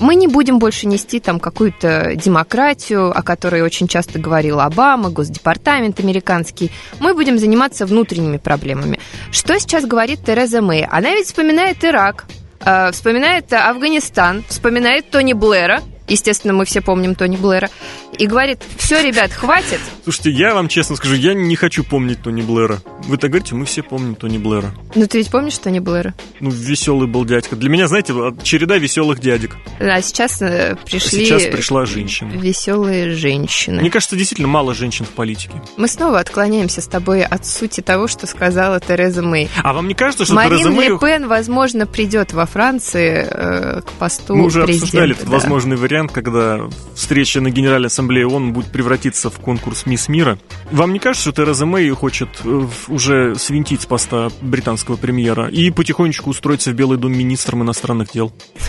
мы не будем больше нести там какую-то демократию, о которой очень часто говорил Обама, Госдепартамент американский. Мы будем заниматься внутренними проблемами. Что сейчас говорит Тереза Мэй? Она ведь вспоминает Ирак, Э, вспоминает Афганистан, вспоминает Тони Блэра, естественно, мы все помним Тони Блэра, и говорит, все, ребят, хватит. Слушайте, я вам честно скажу, я не хочу помнить Тони Блэра. Вы так говорите, мы все помним Тони Блэра. Ну ты ведь помнишь Тони Блэра? Ну, веселый был дядька. Для меня, знаете, череда веселых дядек. А сейчас э, пришли... Сейчас пришла женщина. Веселые женщины. Мне кажется, действительно мало женщин в политике. Мы снова отклоняемся с тобой от сути того, что сказала Тереза Мэй. А вам не кажется, что Марин Тереза Мэй... Ле Пен, возможно, придет во Франции э, к посту Мы уже президента, обсуждали этот да. возможный вариант, когда встреча на Генеральной Ассамблее ООН будет превратиться в конкурс Мисс Мира. Вам не кажется, что Тереза Мэй хочет э, уже свинтить с поста британского премьера и потихонечку устроиться в Белый дом министром иностранных дел?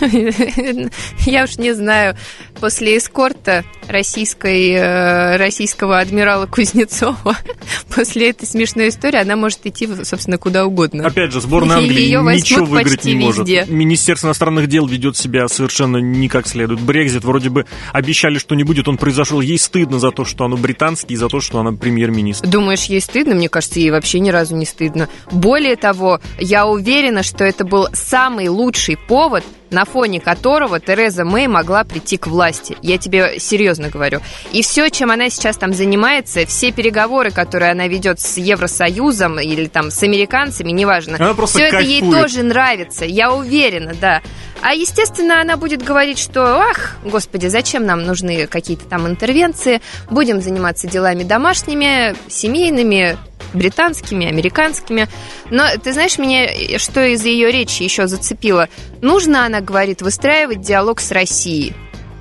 Я уж не знаю. После эскорта российской, э, российского адмирала Кузнецова, после этой смешной истории, она может идти, собственно, куда угодно. Опять же, сборная Англии ничего выиграть не может. Министерство иностранных дел ведет себя совершенно не как следует. Брекзит вроде бы обещали, что не будет, он произошел. Ей стыдно за то, что оно британский, и за то, что она премьер-министр. Думаешь, ей стыдно? Мне кажется, ей вообще ни разу не стыдно. Более того, я уверена, что это был самый лучший повод на фоне которого Тереза Мэй могла прийти к власти. Я тебе серьезно говорю. И все, чем она сейчас там занимается, все переговоры, которые она ведет с Евросоюзом или там с американцами, неважно, все это ей тоже нравится. Я уверена, да. А, естественно, она будет говорить, что, ах, господи, зачем нам нужны какие-то там интервенции, будем заниматься делами домашними, семейными, британскими, американскими. Но ты знаешь, меня что из ее речи еще зацепило? Нужно, она говорит, выстраивать диалог с Россией.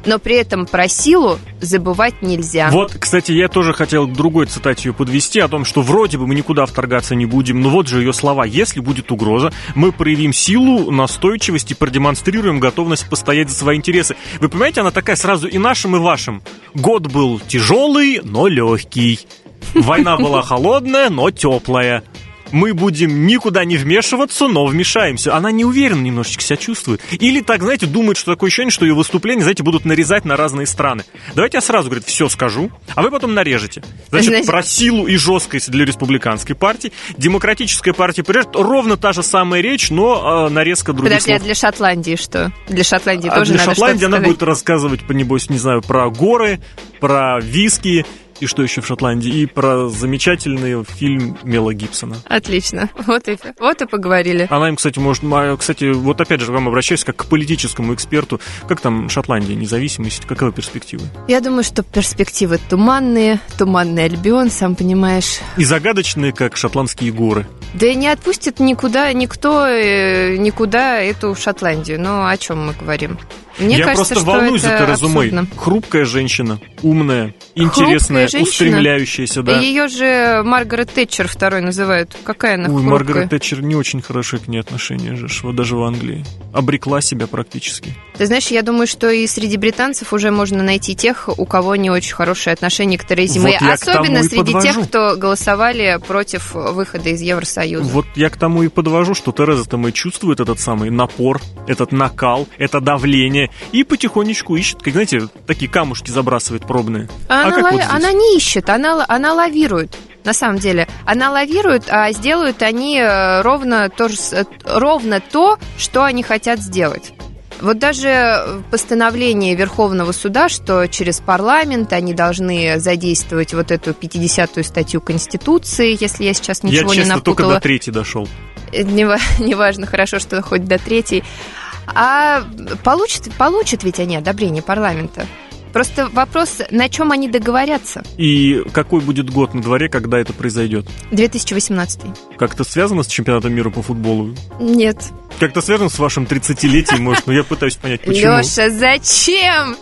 Но при этом про силу забывать нельзя. Вот, кстати, я тоже хотел другой цитате ее подвести, о том, что вроде бы мы никуда вторгаться не будем, но вот же ее слова. Если будет угроза, мы проявим силу, настойчивость и продемонстрируем готовность постоять за свои интересы. Вы понимаете, она такая сразу и нашим, и вашим. Год был тяжелый, но легкий. Война была холодная, но теплая. Мы будем никуда не вмешиваться, но вмешаемся. Она неуверенно немножечко себя чувствует. Или так, знаете, думает, что такое ощущение, что ее выступления, знаете, будут нарезать на разные страны. Давайте я сразу, говорит, все скажу, а вы потом нарежете. Значит, Значит... про силу и жесткость для республиканской партии. Демократическая партия прежде ровно та же самая речь, но э, нарезка других Подожди, слов. а для Шотландии что? Для Шотландии а тоже для надо Шотландии она сказать. будет рассказывать, по небось, не знаю, про горы, про виски, и что еще в Шотландии, и про замечательный фильм Мела Гибсона. Отлично. Вот и, вот и поговорили. Она им, кстати, может... Кстати, вот опять же, вам обращаюсь как к политическому эксперту. Как там Шотландия, независимость, каковы перспективы? Я думаю, что перспективы туманные, туманный Альбион, сам понимаешь. И загадочные, как шотландские горы. Да и не отпустит никуда, никто, э, никуда эту Шотландию. Ну, о чем мы говорим? Мне Я кажется, просто волнуюсь за Терезу Мэй. Хрупкая женщина, умная, интересная, женщина? устремляющаяся, да. Ее же Маргарет Тэтчер второй называют. Какая она Ой, хрупкая? Маргарет Тэтчер не очень хорошие к ней отношения же, вот даже в Англии. Обрекла себя практически. Ты знаешь, я думаю, что и среди британцев уже можно найти тех, у кого не очень хорошее отношение к Терезе Мэй. Вот Особенно среди подвожу. тех, кто голосовали против выхода из Евросоюза. Вот я к тому и подвожу, что Тереза-то Мэй чувствует этот самый напор, этот накал, это давление, и потихонечку ищет, как, знаете, такие камушки забрасывает пробные. А, а она, как вот она не ищет, она, она лавирует. На самом деле, она лавирует, а сделают они э, ровно то, ровно то, что они хотят сделать. Вот даже постановление Верховного суда, что через парламент они должны задействовать вот эту 50-ю статью Конституции, если я сейчас ничего я, честно, не напутала. только до третьей дошел. Неважно, не хорошо, что хоть до третьей. А получат, получат ведь они одобрение парламента? Просто вопрос, на чем они договорятся. И какой будет год на дворе, когда это произойдет? 2018. Как это связано с чемпионатом мира по футболу? Нет. Как-то связано с вашим 30-летием, может, но я пытаюсь понять, почему. Леша, зачем?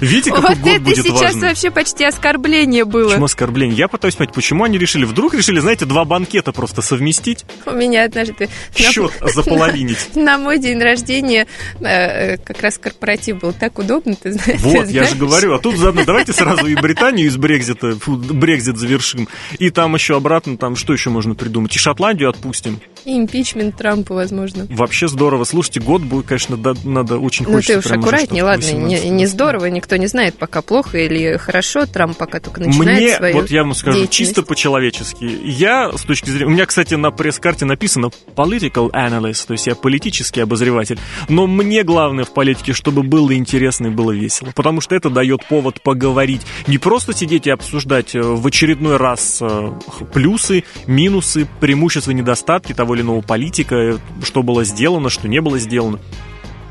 Видите, какой вот год это будет сейчас важный? вообще почти оскорбление было. Почему оскорбление? Я пытаюсь понять, почему они решили, вдруг решили, знаете, два банкета просто совместить? У меня однажды... Счет на... заполовинить. На мой день рождения э, как раз корпоратив был так удобно, ты знаешь. Вот, я же говорю, а тут заодно давайте сразу и Британию из Брекзита, Брекзит завершим, и там еще обратно, там что еще можно придумать, и Шотландию отпустим. И импичмент Трампа, возможно. Вообще здорово. Слушайте, год будет, конечно, да, надо очень. Ну, ты уж аккуратнее, ладно, не, не здорово, никто не знает, пока плохо или хорошо, Трамп пока только начинает Мне, свою вот я вам скажу, чисто по-человечески, я, с точки зрения, у меня, кстати, на пресс-карте написано political analyst, то есть я политический обозреватель, но мне главное в политике, чтобы было интересно и было весело, потому что это дает повод поговорить, не просто сидеть и обсуждать э, в очередной раз э, плюсы, минусы, преимущества, недостатки того или иного политика, что было сделано, что не было сделано.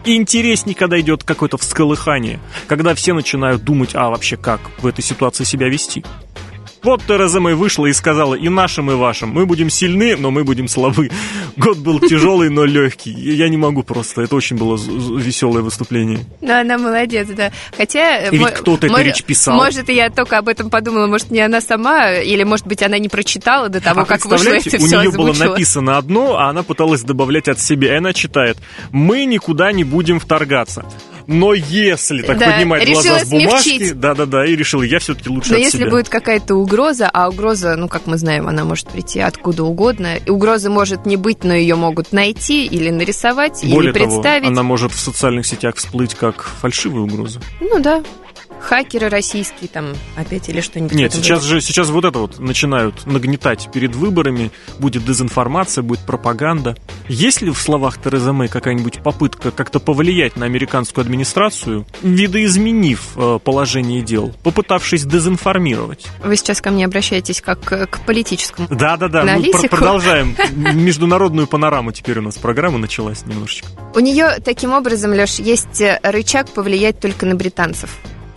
И интереснее, когда идет какое-то всколыхание, когда все начинают думать, а вообще как в этой ситуации себя вести. Вот Тереза Мэй вышла и сказала и нашим, и вашим. Мы будем сильны, но мы будем слабы. Год был тяжелый, но легкий. Я не могу просто. Это очень было веселое выступление. Ну, она молодец, да. Хотя... И ведь кто-то эту речь писал. Может, я только об этом подумала. Может, не она сама, или, может быть, она не прочитала до того, а как вышло это у все нее озвучила. было написано одно, а она пыталась добавлять от себя. И она читает. Мы никуда не будем вторгаться но если так да, поднимать глаза с бумажки, да-да-да, и решил, я все-таки лучше Но если себя. будет какая-то угроза, а угроза, ну, как мы знаем, она может прийти откуда угодно, и угроза может не быть, но ее могут найти или нарисовать, Более или представить. Того, она может в социальных сетях всплыть как фальшивая угроза. Ну да, хакеры российские там опять или что-нибудь. Нет, сейчас же сейчас вот это вот начинают нагнетать перед выборами, будет дезинформация, будет пропаганда. Есть ли в словах Терезы Мэй какая-нибудь попытка как-то повлиять на американскую администрацию, видоизменив э, положение дел, попытавшись дезинформировать? Вы сейчас ко мне обращаетесь как к политическому. Да-да-да, мы пр- продолжаем. Международную панораму теперь у нас программа началась немножечко. У нее таким образом, Леш, есть рычаг повлиять только на британцев.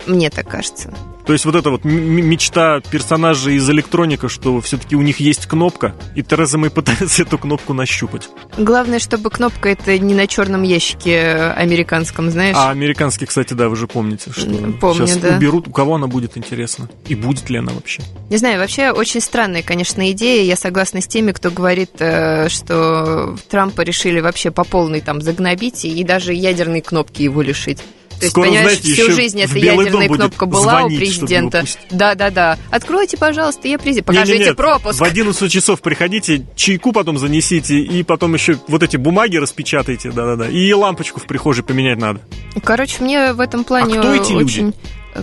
Мне так кажется. То есть вот эта вот мечта персонажей из электроника, что все-таки у них есть кнопка, и Тереза Мэй пытается эту кнопку нащупать. Главное, чтобы кнопка это не на черном ящике американском, знаешь. А американский, кстати, да, вы же помните, что Помню, сейчас да. уберут, у кого она будет интересно, и будет ли она вообще. Не знаю, вообще очень странная, конечно, идея. Я согласна с теми, кто говорит, э, что Трампа решили вообще по полной там загнобить и даже ядерной кнопки его лишить. То есть, Скоро, понимаешь, знаете, всю жизнь эта ядерная кнопка была звонить, у президента. Да, да, да. Откройте, пожалуйста, я президент. Покажите не, не, не. пропуск. В 11 часов приходите, чайку потом занесите, и потом еще вот эти бумаги распечатайте, да-да-да. И лампочку в прихожей поменять надо. Короче, мне в этом плане а кто эти очень... люди?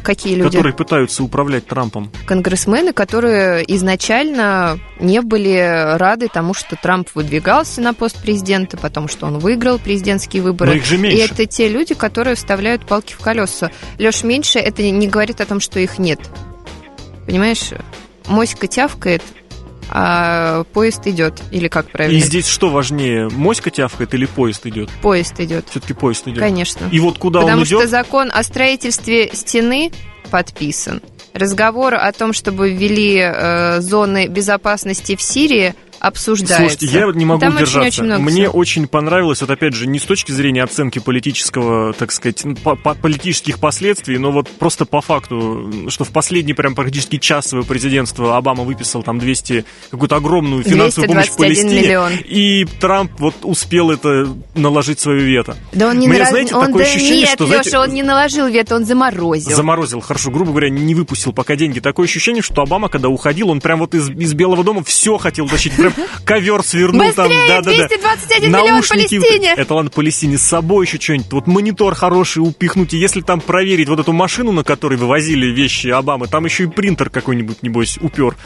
Какие люди? Которые пытаются управлять Трампом. Конгрессмены, которые изначально не были рады тому, что Трамп выдвигался на пост президента, потому что он выиграл президентские выборы. Но их же меньше. И это те люди, которые вставляют палки в колеса. Леш, меньше это не говорит о том, что их нет. Понимаешь? Моська тявкает, а поезд идет. Или как правильно? И здесь что важнее, моська тявкает или поезд идет? Поезд идет. Все-таки поезд идет. Конечно. И вот куда Потому он идет? что закон о строительстве стены подписан. Разговор о том, чтобы ввели э, зоны безопасности в Сирии, обсуждается. Слушайте, я не могу Там держаться. Очень, очень Мне всего. очень понравилось, вот опять же, не с точки зрения оценки политического, так сказать, по по политических последствий, но вот просто по факту, что в последний прям практически час своего президентства Обама выписал там 200, какую-то огромную финансовую помощь Палестине. Миллион. И Трамп вот успел это наложить свое вето. Да он не Мне, нараз... знаете, он, такое да ощущение, нет, что, Леша, знаете, он не наложил вето, он заморозил. Заморозил, хорошо, грубо говоря, не выпустил пока деньги. Такое ощущение, что Обама, когда уходил, он прям вот из, из Белого дома все хотел тащить. Прям ковер свернул там. Быстрее, Да, да, да. 221 миллион Наушники, Палестине! Это ладно, Палестине, с собой еще что-нибудь. Вот монитор хороший упихнуть. И если там проверить вот эту машину, на которой вывозили вещи Обамы, там еще и принтер какой-нибудь, небось, упер.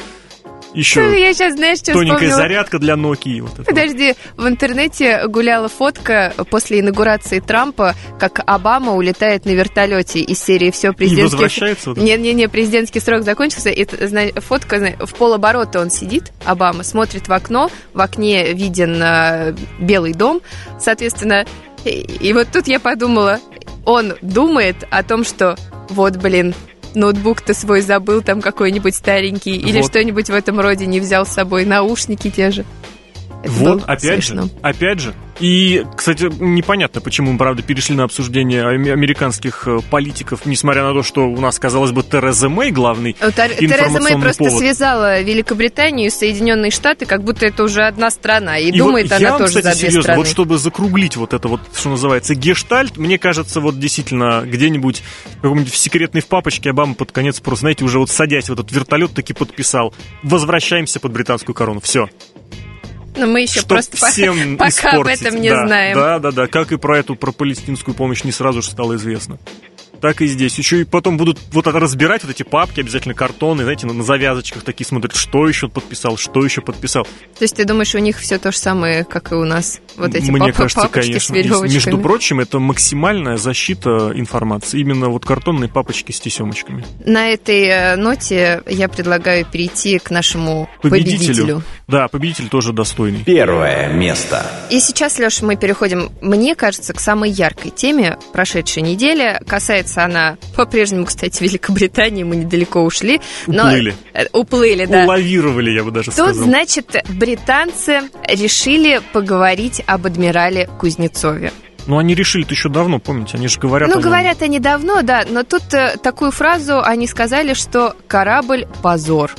Еще я сейчас, знаешь, что тоненькая вспомнила? зарядка для Nokia. Вот. Подожди, в интернете гуляла фотка после инаугурации Трампа, как Обама улетает на вертолете из серии «Все, президентский...» возвращается вот? Не-не-не, президентский срок закончился, и фотка в полоборота он сидит, Обама, смотрит в окно, в окне виден э, Белый дом, соответственно, и, и вот тут я подумала, он думает о том, что вот, блин, ноутбук-то свой забыл там какой-нибудь старенький, или Вот. что-нибудь в этом роде не взял с собой, наушники те же. Вот, опять смешно. же, опять же. И, кстати, непонятно, почему мы, правда, перешли на обсуждение американских э, политиков, несмотря на то, что у нас, казалось бы, Тереза Мэй главный Вот Тер- Тереза Мэй просто повод. связала Великобританию и Соединенные Штаты, как будто это уже одна страна. И, И думает вот она я вам, тоже кстати, за две серьезно, страны. вот чтобы закруглить вот это вот, что называется, гештальт, мне кажется, вот действительно где-нибудь в секретной в папочке Обама под конец просто, знаете, уже вот садясь в этот вертолет таки подписал. Возвращаемся под британскую корону. Все. Но мы еще просто по- всем пока об этом не Да, знаем. Да, да, да. Как и про эту, про палестинскую помощь не сразу же стало известно. Так и здесь. Еще и потом будут вот разбирать вот эти папки, обязательно картоны, знаете, на, на завязочках такие смотрят, что еще подписал, что еще подписал. То есть ты думаешь, у них все то же самое, как и у нас? Вот эти Мне папа- кажется, папочки конечно. с между прочим, это максимальная защита информации. Именно вот картонные папочки с тесемочками. На этой э, ноте я предлагаю перейти к нашему победителю. Да, победитель тоже достойный. Первое место. И сейчас, Леша, мы переходим, мне кажется, к самой яркой теме прошедшей недели. Касается она по-прежнему, кстати, Великобритании, мы недалеко ушли. но- Уплыли. Э, Уплыли, да. Улавировали, я бы даже Тут, сказал. значит, британцы решили поговорить об адмирале Кузнецове. Ну, они решили-то еще давно, помните? Они же говорят... ну, говорят они давно, да, но тут э, такую фразу они сказали, что корабль позор.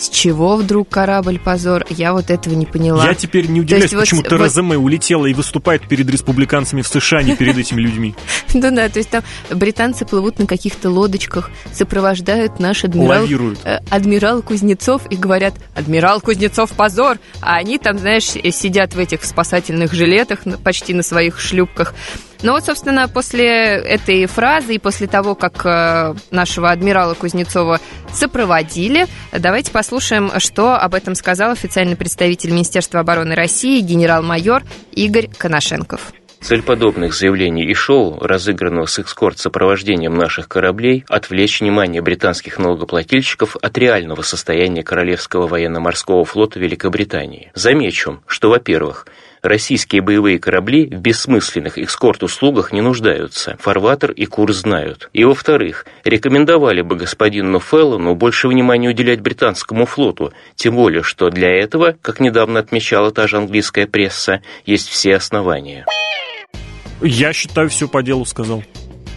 С чего вдруг корабль позор? Я вот этого не поняла. Я теперь не удивляюсь, вот- почему вот- Тереза Мэй улетела и выступает перед республиканцами в США, а не перед этими людьми. Ну да, то есть там британцы плывут на каких-то лодочках, сопровождают наш адмирал, Лавируют. э, адмирал Кузнецов и говорят, адмирал Кузнецов, позор! А они там, знаешь, э, сидят в этих спасательных жилетах, почти на своих шлюпках. Ну вот, собственно, после этой фразы и после того, как э, нашего адмирала Кузнецова сопроводили, давайте послушаем, что об этом сказал официальный представитель Министерства обороны России генерал-майор Игорь Коношенков. Цель подобных заявлений и шоу, разыгранного с экскорт-сопровождением наших кораблей, отвлечь внимание британских налогоплательщиков от реального состояния Королевского военно-морского флота Великобритании. Замечу, что, во-первых, Российские боевые корабли в бессмысленных экскорт-услугах не нуждаются, фарватер и курс знают. И, во-вторых, рекомендовали бы господину Феллону больше внимания уделять британскому флоту, тем более, что для этого, как недавно отмечала та же английская пресса, есть все основания. Я считаю, все по делу сказал.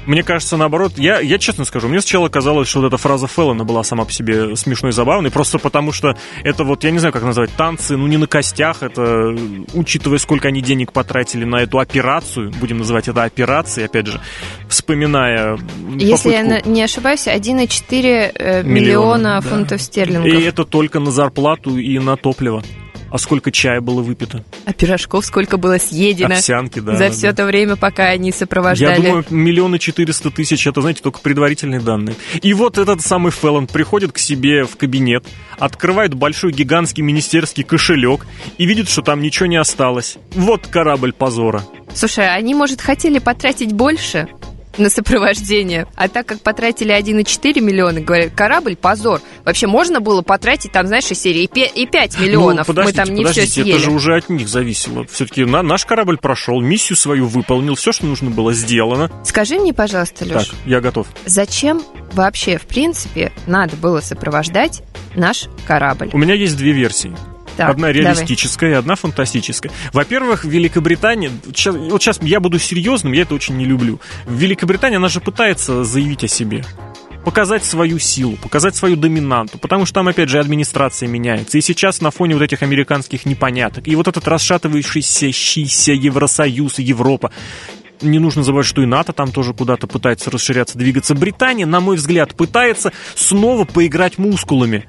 Мне кажется, наоборот, я, я честно скажу, мне сначала казалось, что вот эта фраза Феллона была сама по себе смешной и забавной, просто потому что это вот, я не знаю, как назвать, танцы, ну не на костях, это, учитывая, сколько они денег потратили на эту операцию, будем называть это операцией, опять же, вспоминая Если я попытку- на- не ошибаюсь, 1,4 э, Миллиона, миллиона да. фунтов стерлингов. И это только на зарплату и на топливо. А сколько чая было выпито? А пирожков сколько было съедено Овсянки, да. за да. все то время, пока они сопровождали. Я думаю, миллионы четыреста тысяч, это, знаете, только предварительные данные. И вот этот самый Феллон приходит к себе в кабинет, открывает большой гигантский министерский кошелек и видит, что там ничего не осталось. Вот корабль позора. Слушай, они, может, хотели потратить больше на сопровождение, а так как потратили 1,4 миллиона, говорят, корабль позор. Вообще можно было потратить там, знаешь, из серии и пе- и 5 миллионов. Ну, Мы там не все съели. это же уже от них зависело. Все-таки наш корабль прошел, миссию свою выполнил, все, что нужно было, сделано. Скажи мне, пожалуйста, Леш, Так, я готов. зачем вообще, в принципе, надо было сопровождать наш корабль? У меня есть две версии. Так, одна давай. реалистическая и одна фантастическая. Во-первых, Великобритания... щас- вот сейчас я буду серьезным, я это очень не люблю. Великобритания, она же пытается заявить о себе. Показать свою силу, показать свою доминанту, потому что там, опять же, администрация меняется. И сейчас на фоне вот этих американских непоняток, и вот этот расшатывающийся щийся Евросоюз и Европа, не нужно забывать, что и НАТО там тоже куда-то пытается расширяться, двигаться. Британия, на мой взгляд, пытается снова поиграть мускулами.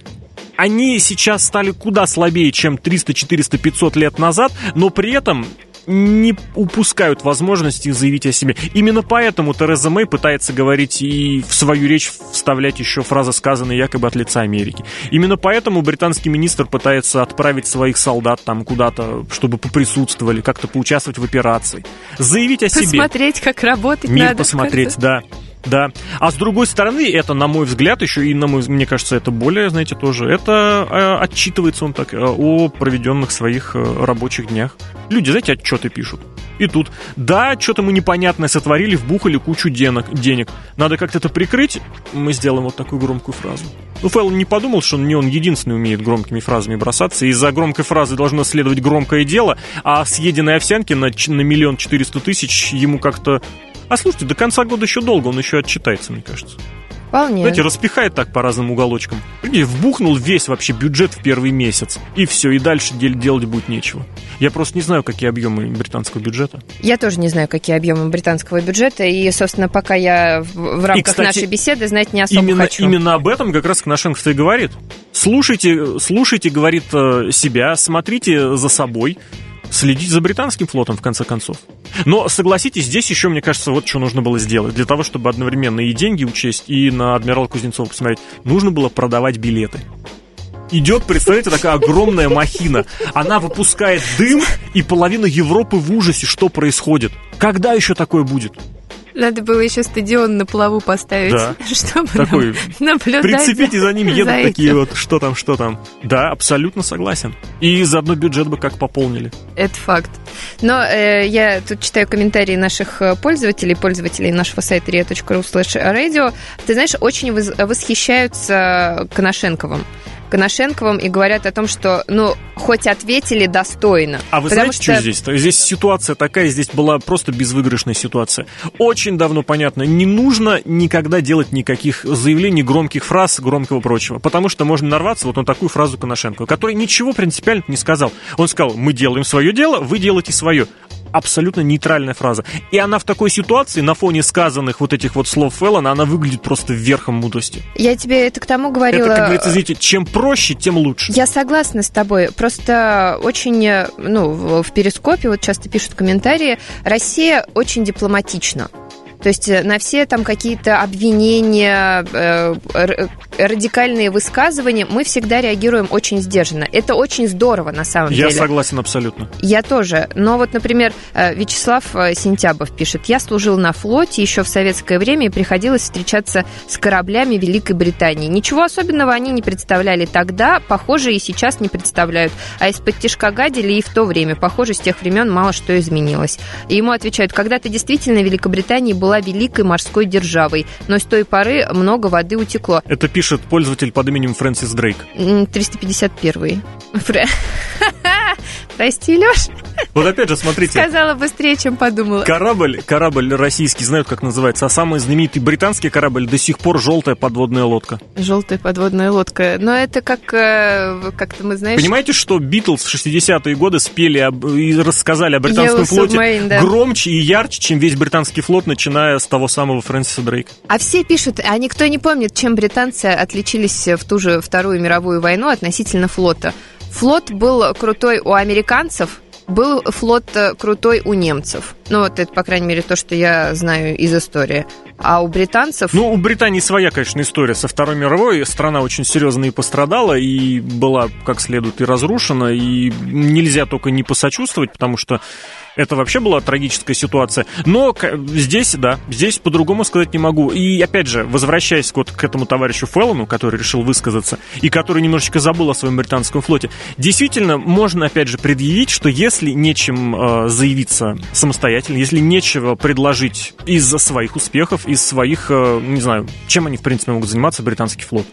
Они сейчас стали куда слабее, чем 300, 400, 500 лет назад, но при этом не упускают возможности заявить о себе. Именно поэтому Тереза Мэй пытается говорить и в свою речь вставлять еще фразы, сказанные якобы от лица Америки. Именно поэтому британский министр пытается отправить своих солдат там куда-то, чтобы поприсутствовали, как-то поучаствовать в операции. Заявить о Посмотреть, себе. Посмотреть, как работать Мир надо. посмотреть, да. Да. А с другой стороны, это, на мой взгляд, еще и, на мой, мне кажется, это более, знаете, тоже, это э, отчитывается он так э, о проведенных своих э, рабочих днях. Люди, знаете, отчеты пишут. И тут, да, что-то мы непонятное сотворили, вбухали кучу денег. денег. Надо как-то это прикрыть, мы сделаем вот такую громкую фразу. Ну, Фэллон не подумал, что не он единственный умеет громкими фразами бросаться. Из-за громкой фразы должно следовать громкое дело, а съеденной овсянки на, на миллион четыреста тысяч ему как-то а слушайте, до конца года еще долго, он еще отчитается, мне кажется. Вполне. Знаете, распихает так по разным уголочкам. И вбухнул весь вообще бюджет в первый месяц. И все, и дальше делать будет нечего. Я просто не знаю, какие объемы британского бюджета. Я тоже не знаю, какие объемы британского бюджета. И, собственно, пока я в, в рамках и, кстати, нашей беседы знать не особо именно, хочу. Именно об этом как раз Коношенков и говорит. Слушайте, слушайте, говорит э, себя, смотрите за собой, следить за британским флотом, в конце концов. Но, согласитесь, здесь еще, мне кажется, вот что нужно было сделать. Для того, чтобы одновременно и деньги учесть, и на адмирал Кузнецова посмотреть, нужно было продавать билеты идет, представляете, такая огромная махина. Она выпускает дым, и половина Европы в ужасе, что происходит. Когда еще такое будет? Надо было еще стадион на плаву поставить, да. чтобы Такой, наблюдать. Прицепите за ним, едут за такие этим. вот, что там, что там. Да, абсолютно согласен. И заодно бюджет бы как пополнили. Это факт. Но э, я тут читаю комментарии наших э, пользователей, пользователей нашего сайта ria.ru radio. Ты знаешь, очень восхищаются Коношенковым. Коношенковым и говорят о том, что, ну, хоть ответили достойно. А вы знаете, что... что здесь? Здесь ситуация такая, здесь была просто безвыигрышная ситуация. Очень давно понятно, не нужно никогда делать никаких заявлений, громких фраз, громкого прочего, потому что можно нарваться вот на такую фразу Коношенкова, который ничего принципиально не сказал. Он сказал, мы делаем свое дело, вы делаете свое абсолютно нейтральная фраза. И она в такой ситуации, на фоне сказанных вот этих вот слов Феллона, она выглядит просто верхом мудрости. Я тебе это к тому говорила... Это, как говорится, знаете, чем проще, тем лучше. Я согласна с тобой. Просто очень, ну, в перископе вот часто пишут комментарии, Россия очень дипломатична. То есть на все там какие-то обвинения, э, радикальные высказывания мы всегда реагируем очень сдержанно. Это очень здорово на самом Я деле. Я согласен абсолютно. Я тоже. Но вот, например, Вячеслав Сентябов пишет. Я служил на флоте еще в советское время и приходилось встречаться с кораблями Великой Британии. Ничего особенного они не представляли тогда, похоже, и сейчас не представляют. А из-под тяжка гадили и в то время. Похоже, с тех времен мало что изменилось. И ему отвечают, когда-то действительно Великобритания была великой морской державой, но с той поры много воды утекло. Это пишет пользователь под именем Фрэнсис Дрейк. 351. Прости, Леш. Вот опять же, смотрите. Сказала быстрее, чем подумала. Корабль, корабль российский, знают, как называется, а самый знаменитый британский корабль до сих пор желтая подводная лодка. Желтая подводная лодка. Но это как, как-то мы знаешь... Понимаете, что Битлз в 60-е годы спели об, и рассказали о британском Yellow флоте Submarine, да. громче и ярче, чем весь британский флот, начиная с того самого Фрэнсиса Дрейка. А все пишут, а никто не помнит, чем британцы отличились в ту же Вторую мировую войну относительно флота. Флот был крутой у американцев, был флот крутой у немцев. Ну, вот это, по крайней мере, то, что я знаю из истории. А у британцев... Ну, у Британии своя, конечно, история со Второй мировой. Страна очень серьезно и пострадала, и была как следует и разрушена, и нельзя только не посочувствовать, потому что это вообще была трагическая ситуация. Но здесь, да, здесь по-другому сказать не могу. И опять же, возвращаясь вот к этому товарищу Феллону, который решил высказаться, и который немножечко забыл о своем британском флоте, действительно, можно опять же предъявить, что если нечем э, заявиться самостоятельно, если нечего предложить из-за своих успехов, из своих, э, не знаю, чем они, в принципе, могут заниматься, британский флот.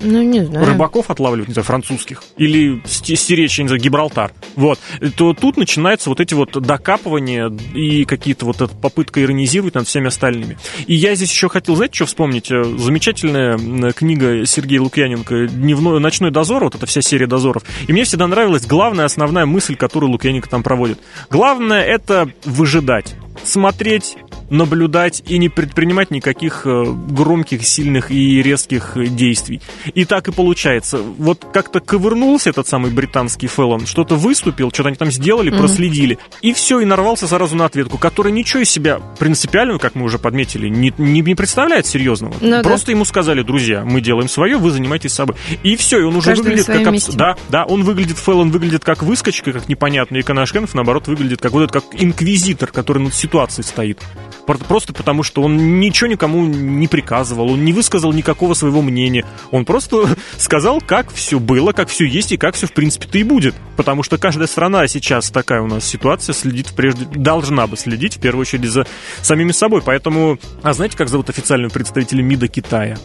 Ну, не знаю. Рыбаков отлавливать, не знаю, французских. Или стеречь, не знаю, Гибралтар. Вот. То тут начинаются вот эти вот докапывания и какие-то вот попытка иронизировать над всеми остальными. И я здесь еще хотел, знаете, что вспомнить? Замечательная книга Сергея Лукьяненко «Дневной, «Ночной дозор», вот эта вся серия дозоров. И мне всегда нравилась главная, основная мысль, которую Лукьяненко там проводит. Главное — это выжидать смотреть наблюдать и не предпринимать никаких э, громких, сильных и резких действий. И так и получается. Вот как-то ковырнулся этот самый британский Феллон, что-то выступил, что-то они там сделали, mm-hmm. проследили, и все, и нарвался сразу на ответку, которая ничего из себя принципиального, как мы уже подметили, не, не, не представляет серьезного. Ну, Просто да. ему сказали, друзья, мы делаем свое, вы занимаетесь собой. И все, и он уже Каждый выглядит как... Абс... Да, да, он выглядит, Феллон выглядит как выскочка, как непонятный, и Канашкенов, наоборот, выглядит как вот этот, как инквизитор, который над ситуацией стоит. Просто потому, что он ничего никому не приказывал, он не высказал никакого своего мнения. Он просто сказал, как все было, как все есть и как все, в принципе-то и будет. Потому что каждая страна сейчас такая у нас ситуация следит прежде, должна бы следить в первую очередь за самими собой. Поэтому, а знаете, как зовут официального представителя МИДа Китая?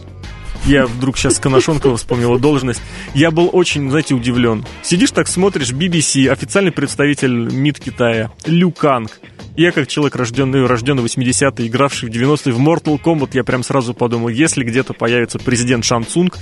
Я вдруг сейчас Коношонкова вспомнила должность. Я был очень, знаете, удивлен. Сидишь так, смотришь, BBC, официальный представитель МИД Китая, Лю Канг. Я как человек, рожденный, рожденный в 80-е, игравший в 90-е в Mortal Kombat, я прям сразу подумал, если где-то появится президент Шан Цунг,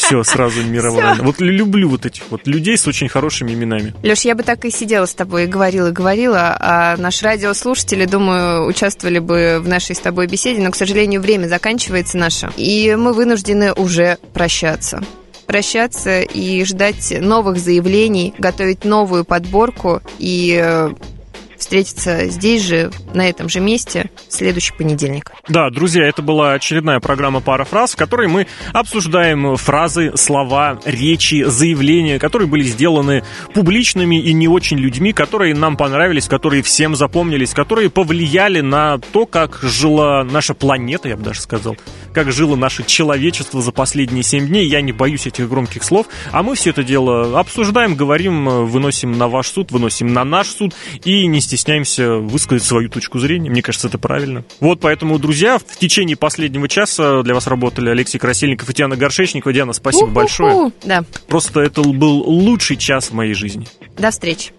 все, сразу мировая. Вот люблю вот этих вот людей с очень хорошими именами. Леш, я бы так и сидела с тобой и говорила, и говорила, а наши радиослушатели, думаю, участвовали бы в нашей с тобой беседе, но, к сожалению, время заканчивается наше, и мы вынуждены уже прощаться прощаться и ждать новых заявлений, готовить новую подборку и встретиться здесь же, на этом же месте, в следующий понедельник. Да, друзья, это была очередная программа «Пара фраз», в которой мы обсуждаем фразы, слова, речи, заявления, которые были сделаны публичными и не очень людьми, которые нам понравились, которые всем запомнились, которые повлияли на то, как жила наша планета, я бы даже сказал, как жило наше человечество за последние семь дней. Я не боюсь этих громких слов. А мы все это дело обсуждаем, говорим, выносим на ваш суд, выносим на наш суд и не стесняемся высказать свою точку зрения. Мне кажется, это правильно. Вот поэтому, друзья, в течение последнего часа для вас работали Алексей Красильников и Диана Горшечникова. Диана, спасибо У-ху-ху. большое. Да. Просто это был лучший час в моей жизни. До встречи.